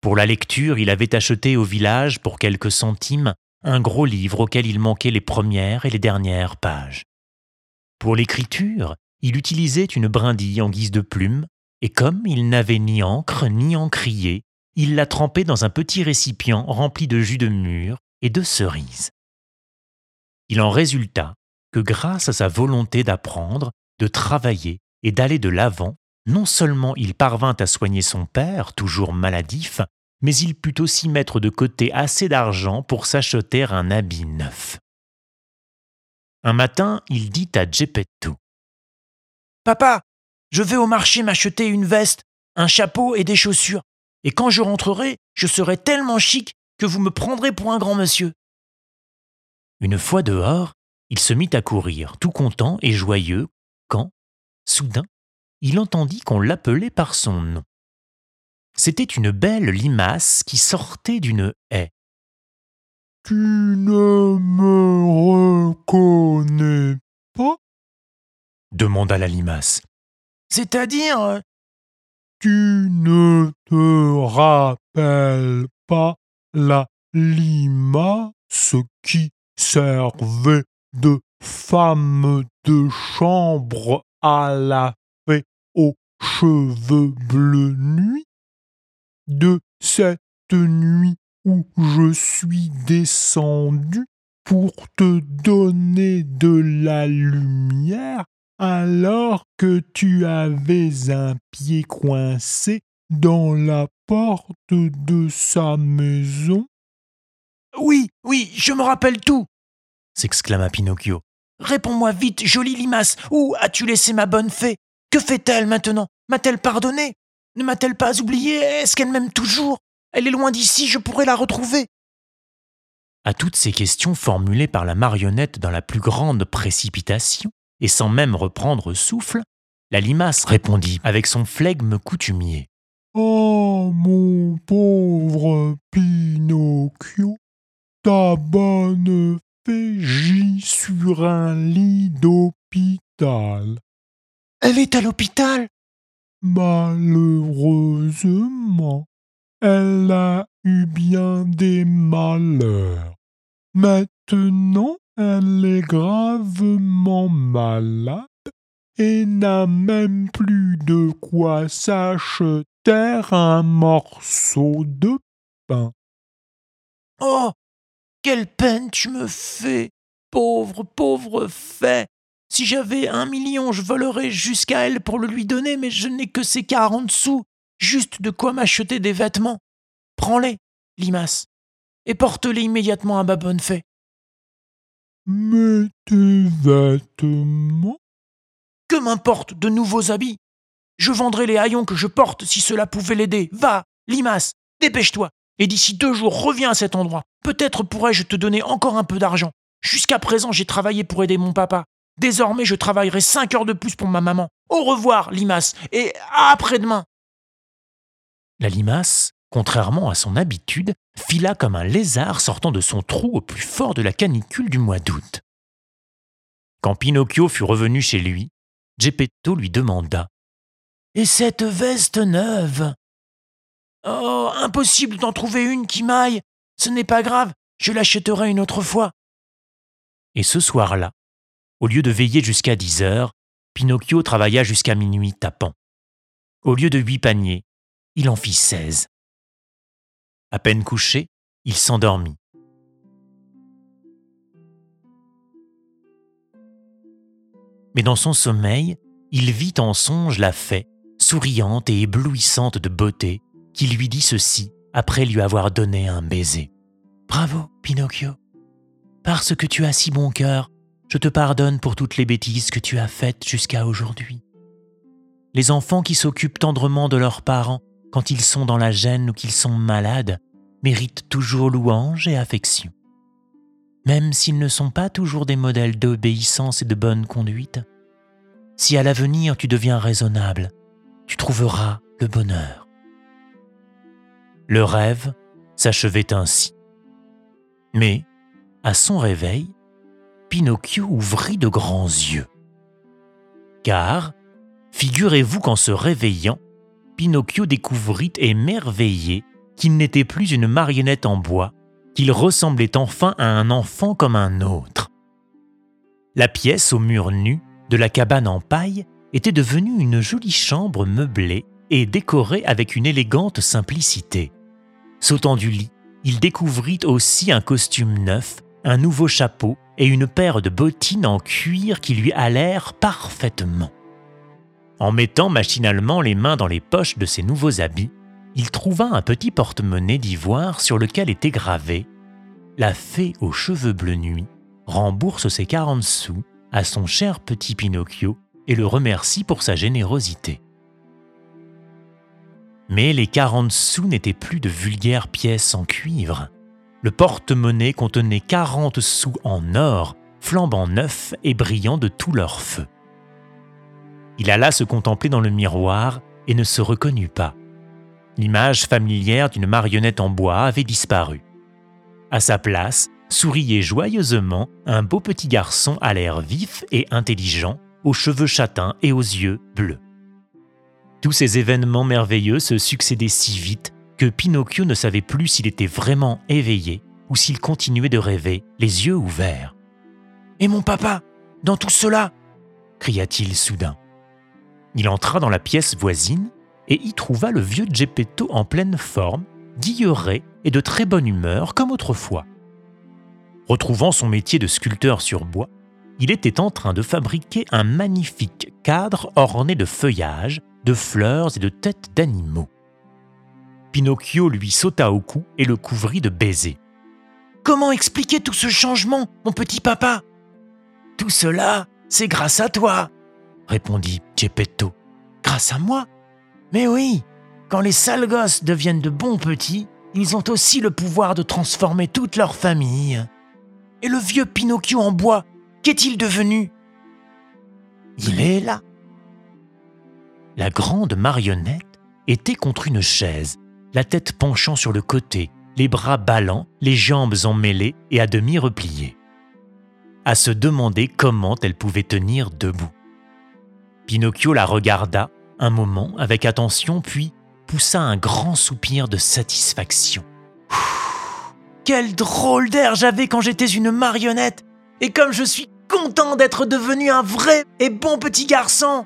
Pour la lecture, il avait acheté au village pour quelques centimes un gros livre auquel il manquait les premières et les dernières pages. Pour l'écriture, il utilisait une brindille en guise de plume, et comme il n'avait ni encre ni encrier, il la trempait dans un petit récipient rempli de jus de mûre et de cerises. Il en résulta que grâce à sa volonté d'apprendre, de travailler et d'aller de l'avant, non seulement il parvint à soigner son père, toujours maladif, mais il put aussi mettre de côté assez d'argent pour s'acheter un habit neuf. Un matin, il dit à Geppetto Papa, je vais au marché m'acheter une veste, un chapeau et des chaussures. Et quand je rentrerai, je serai tellement chic que vous me prendrez pour un grand monsieur. Une fois dehors, il se mit à courir, tout content et joyeux, quand, soudain, il entendit qu'on l'appelait par son nom. C'était une belle limace qui sortait d'une haie. Tu ne me reconnais pas? demanda la limace. C'est-à-dire, euh, Tu ne te rappelles pas la limace qui servait de femme de chambre à la fée aux cheveux bleus nuit De cette nuit où je suis descendu pour te donner de la lumière alors que tu avais un pied coincé dans la porte de sa maison oui, oui, je me rappelle tout. s'exclama Pinocchio. Réponds-moi vite, jolie limace, où as-tu laissé ma bonne fée? Que fait-elle maintenant? M'a-t-elle pardonné? Ne m'a-t-elle pas oublié? Est-ce qu'elle m'aime toujours? Elle est loin d'ici, je pourrais la retrouver. À toutes ces questions formulées par la marionnette dans la plus grande précipitation, et sans même reprendre souffle, la limace répondit avec son flegme coutumier. Oh, mon pauvre Pinocchio, ta bonne fée gît sur un lit d'hôpital. Elle est à l'hôpital Malheureusement, elle a eu bien des malheurs. Maintenant, elle est gravement malade et n'a même plus de quoi s'acheter un morceau de pain. Oh Quelle peine tu me fais Pauvre, pauvre fée Si j'avais un million, je volerais jusqu'à elle pour le lui donner, mais je n'ai que ces quarante sous, juste de quoi m'acheter des vêtements. Prends-les, limace, et porte-les immédiatement à ma bonne fée. Mais tes vêtements? Que m'importe de nouveaux habits? Je vendrai les haillons que je porte si cela pouvait l'aider. Va, limace, dépêche-toi, et d'ici deux jours reviens à cet endroit. Peut-être pourrais-je te donner encore un peu d'argent. Jusqu'à présent, j'ai travaillé pour aider mon papa. Désormais, je travaillerai cinq heures de plus pour ma maman. Au revoir, limace, et après-demain. La limace, contrairement à son habitude, fila comme un lézard sortant de son trou au plus fort de la canicule du mois d'août. Quand Pinocchio fut revenu chez lui, Geppetto lui demanda Et cette veste neuve Oh, impossible d'en trouver une qui m'aille. Ce n'est pas grave, je l'achèterai une autre fois. Et ce soir-là, au lieu de veiller jusqu'à dix heures, Pinocchio travailla jusqu'à minuit tapant. Au lieu de huit paniers, il en fit seize. À peine couché, il s'endormit. Mais dans son sommeil, il vit en songe la fée, souriante et éblouissante de beauté, qui lui dit ceci après lui avoir donné un baiser. Bravo, Pinocchio. Parce que tu as si bon cœur, je te pardonne pour toutes les bêtises que tu as faites jusqu'à aujourd'hui. Les enfants qui s'occupent tendrement de leurs parents quand ils sont dans la gêne ou qu'ils sont malades méritent toujours louange et affection. Même s'ils ne sont pas toujours des modèles d'obéissance et de bonne conduite, si à l'avenir tu deviens raisonnable, tu trouveras le bonheur. Le rêve s'achevait ainsi. Mais, à son réveil, Pinocchio ouvrit de grands yeux. Car, figurez-vous qu'en se réveillant, Pinocchio découvrit émerveillé qu'il n'était plus une marionnette en bois, qu'il ressemblait enfin à un enfant comme un autre. La pièce au mur nu de la cabane en paille était devenue une jolie chambre meublée et décorée avec une élégante simplicité. Sautant du lit, il découvrit aussi un costume neuf, un nouveau chapeau et une paire de bottines en cuir qui lui allèrent parfaitement. En mettant machinalement les mains dans les poches de ses nouveaux habits, il trouva un petit porte-monnaie d'ivoire sur lequel était gravé La fée aux cheveux bleus nuit rembourse ses 40 sous à son cher petit Pinocchio et le remercie pour sa générosité. Mais les 40 sous n'étaient plus de vulgaires pièces en cuivre. Le porte-monnaie contenait 40 sous en or, flambant neufs et brillant de tout leur feu. Il alla se contempler dans le miroir et ne se reconnut pas. L'image familière d'une marionnette en bois avait disparu. À sa place, souriait joyeusement un beau petit garçon à l'air vif et intelligent, aux cheveux châtains et aux yeux bleus. Tous ces événements merveilleux se succédaient si vite que Pinocchio ne savait plus s'il était vraiment éveillé ou s'il continuait de rêver, les yeux ouverts. Et mon papa, dans tout cela cria-t-il soudain. Il entra dans la pièce voisine et y trouva le vieux Geppetto en pleine forme, guilleret et de très bonne humeur comme autrefois. Retrouvant son métier de sculpteur sur bois, il était en train de fabriquer un magnifique cadre orné de feuillages, de fleurs et de têtes d'animaux. Pinocchio lui sauta au cou et le couvrit de baisers. Comment expliquer tout ce changement, mon petit papa? Tout cela, c'est grâce à toi, répondit Geppetto. Grâce à moi? Mais oui, quand les sales gosses deviennent de bons petits, ils ont aussi le pouvoir de transformer toute leur famille. Et le vieux Pinocchio en bois, qu'est-il devenu? Il est là. La grande marionnette était contre une chaise, la tête penchant sur le côté, les bras ballants, les jambes emmêlées et à demi repliées. À se demander comment elle pouvait tenir debout. Pinocchio la regarda un moment avec attention, puis poussa un grand soupir de satisfaction. Quel drôle d'air j'avais quand j'étais une marionnette Et comme je suis content d'être devenu un vrai et bon petit garçon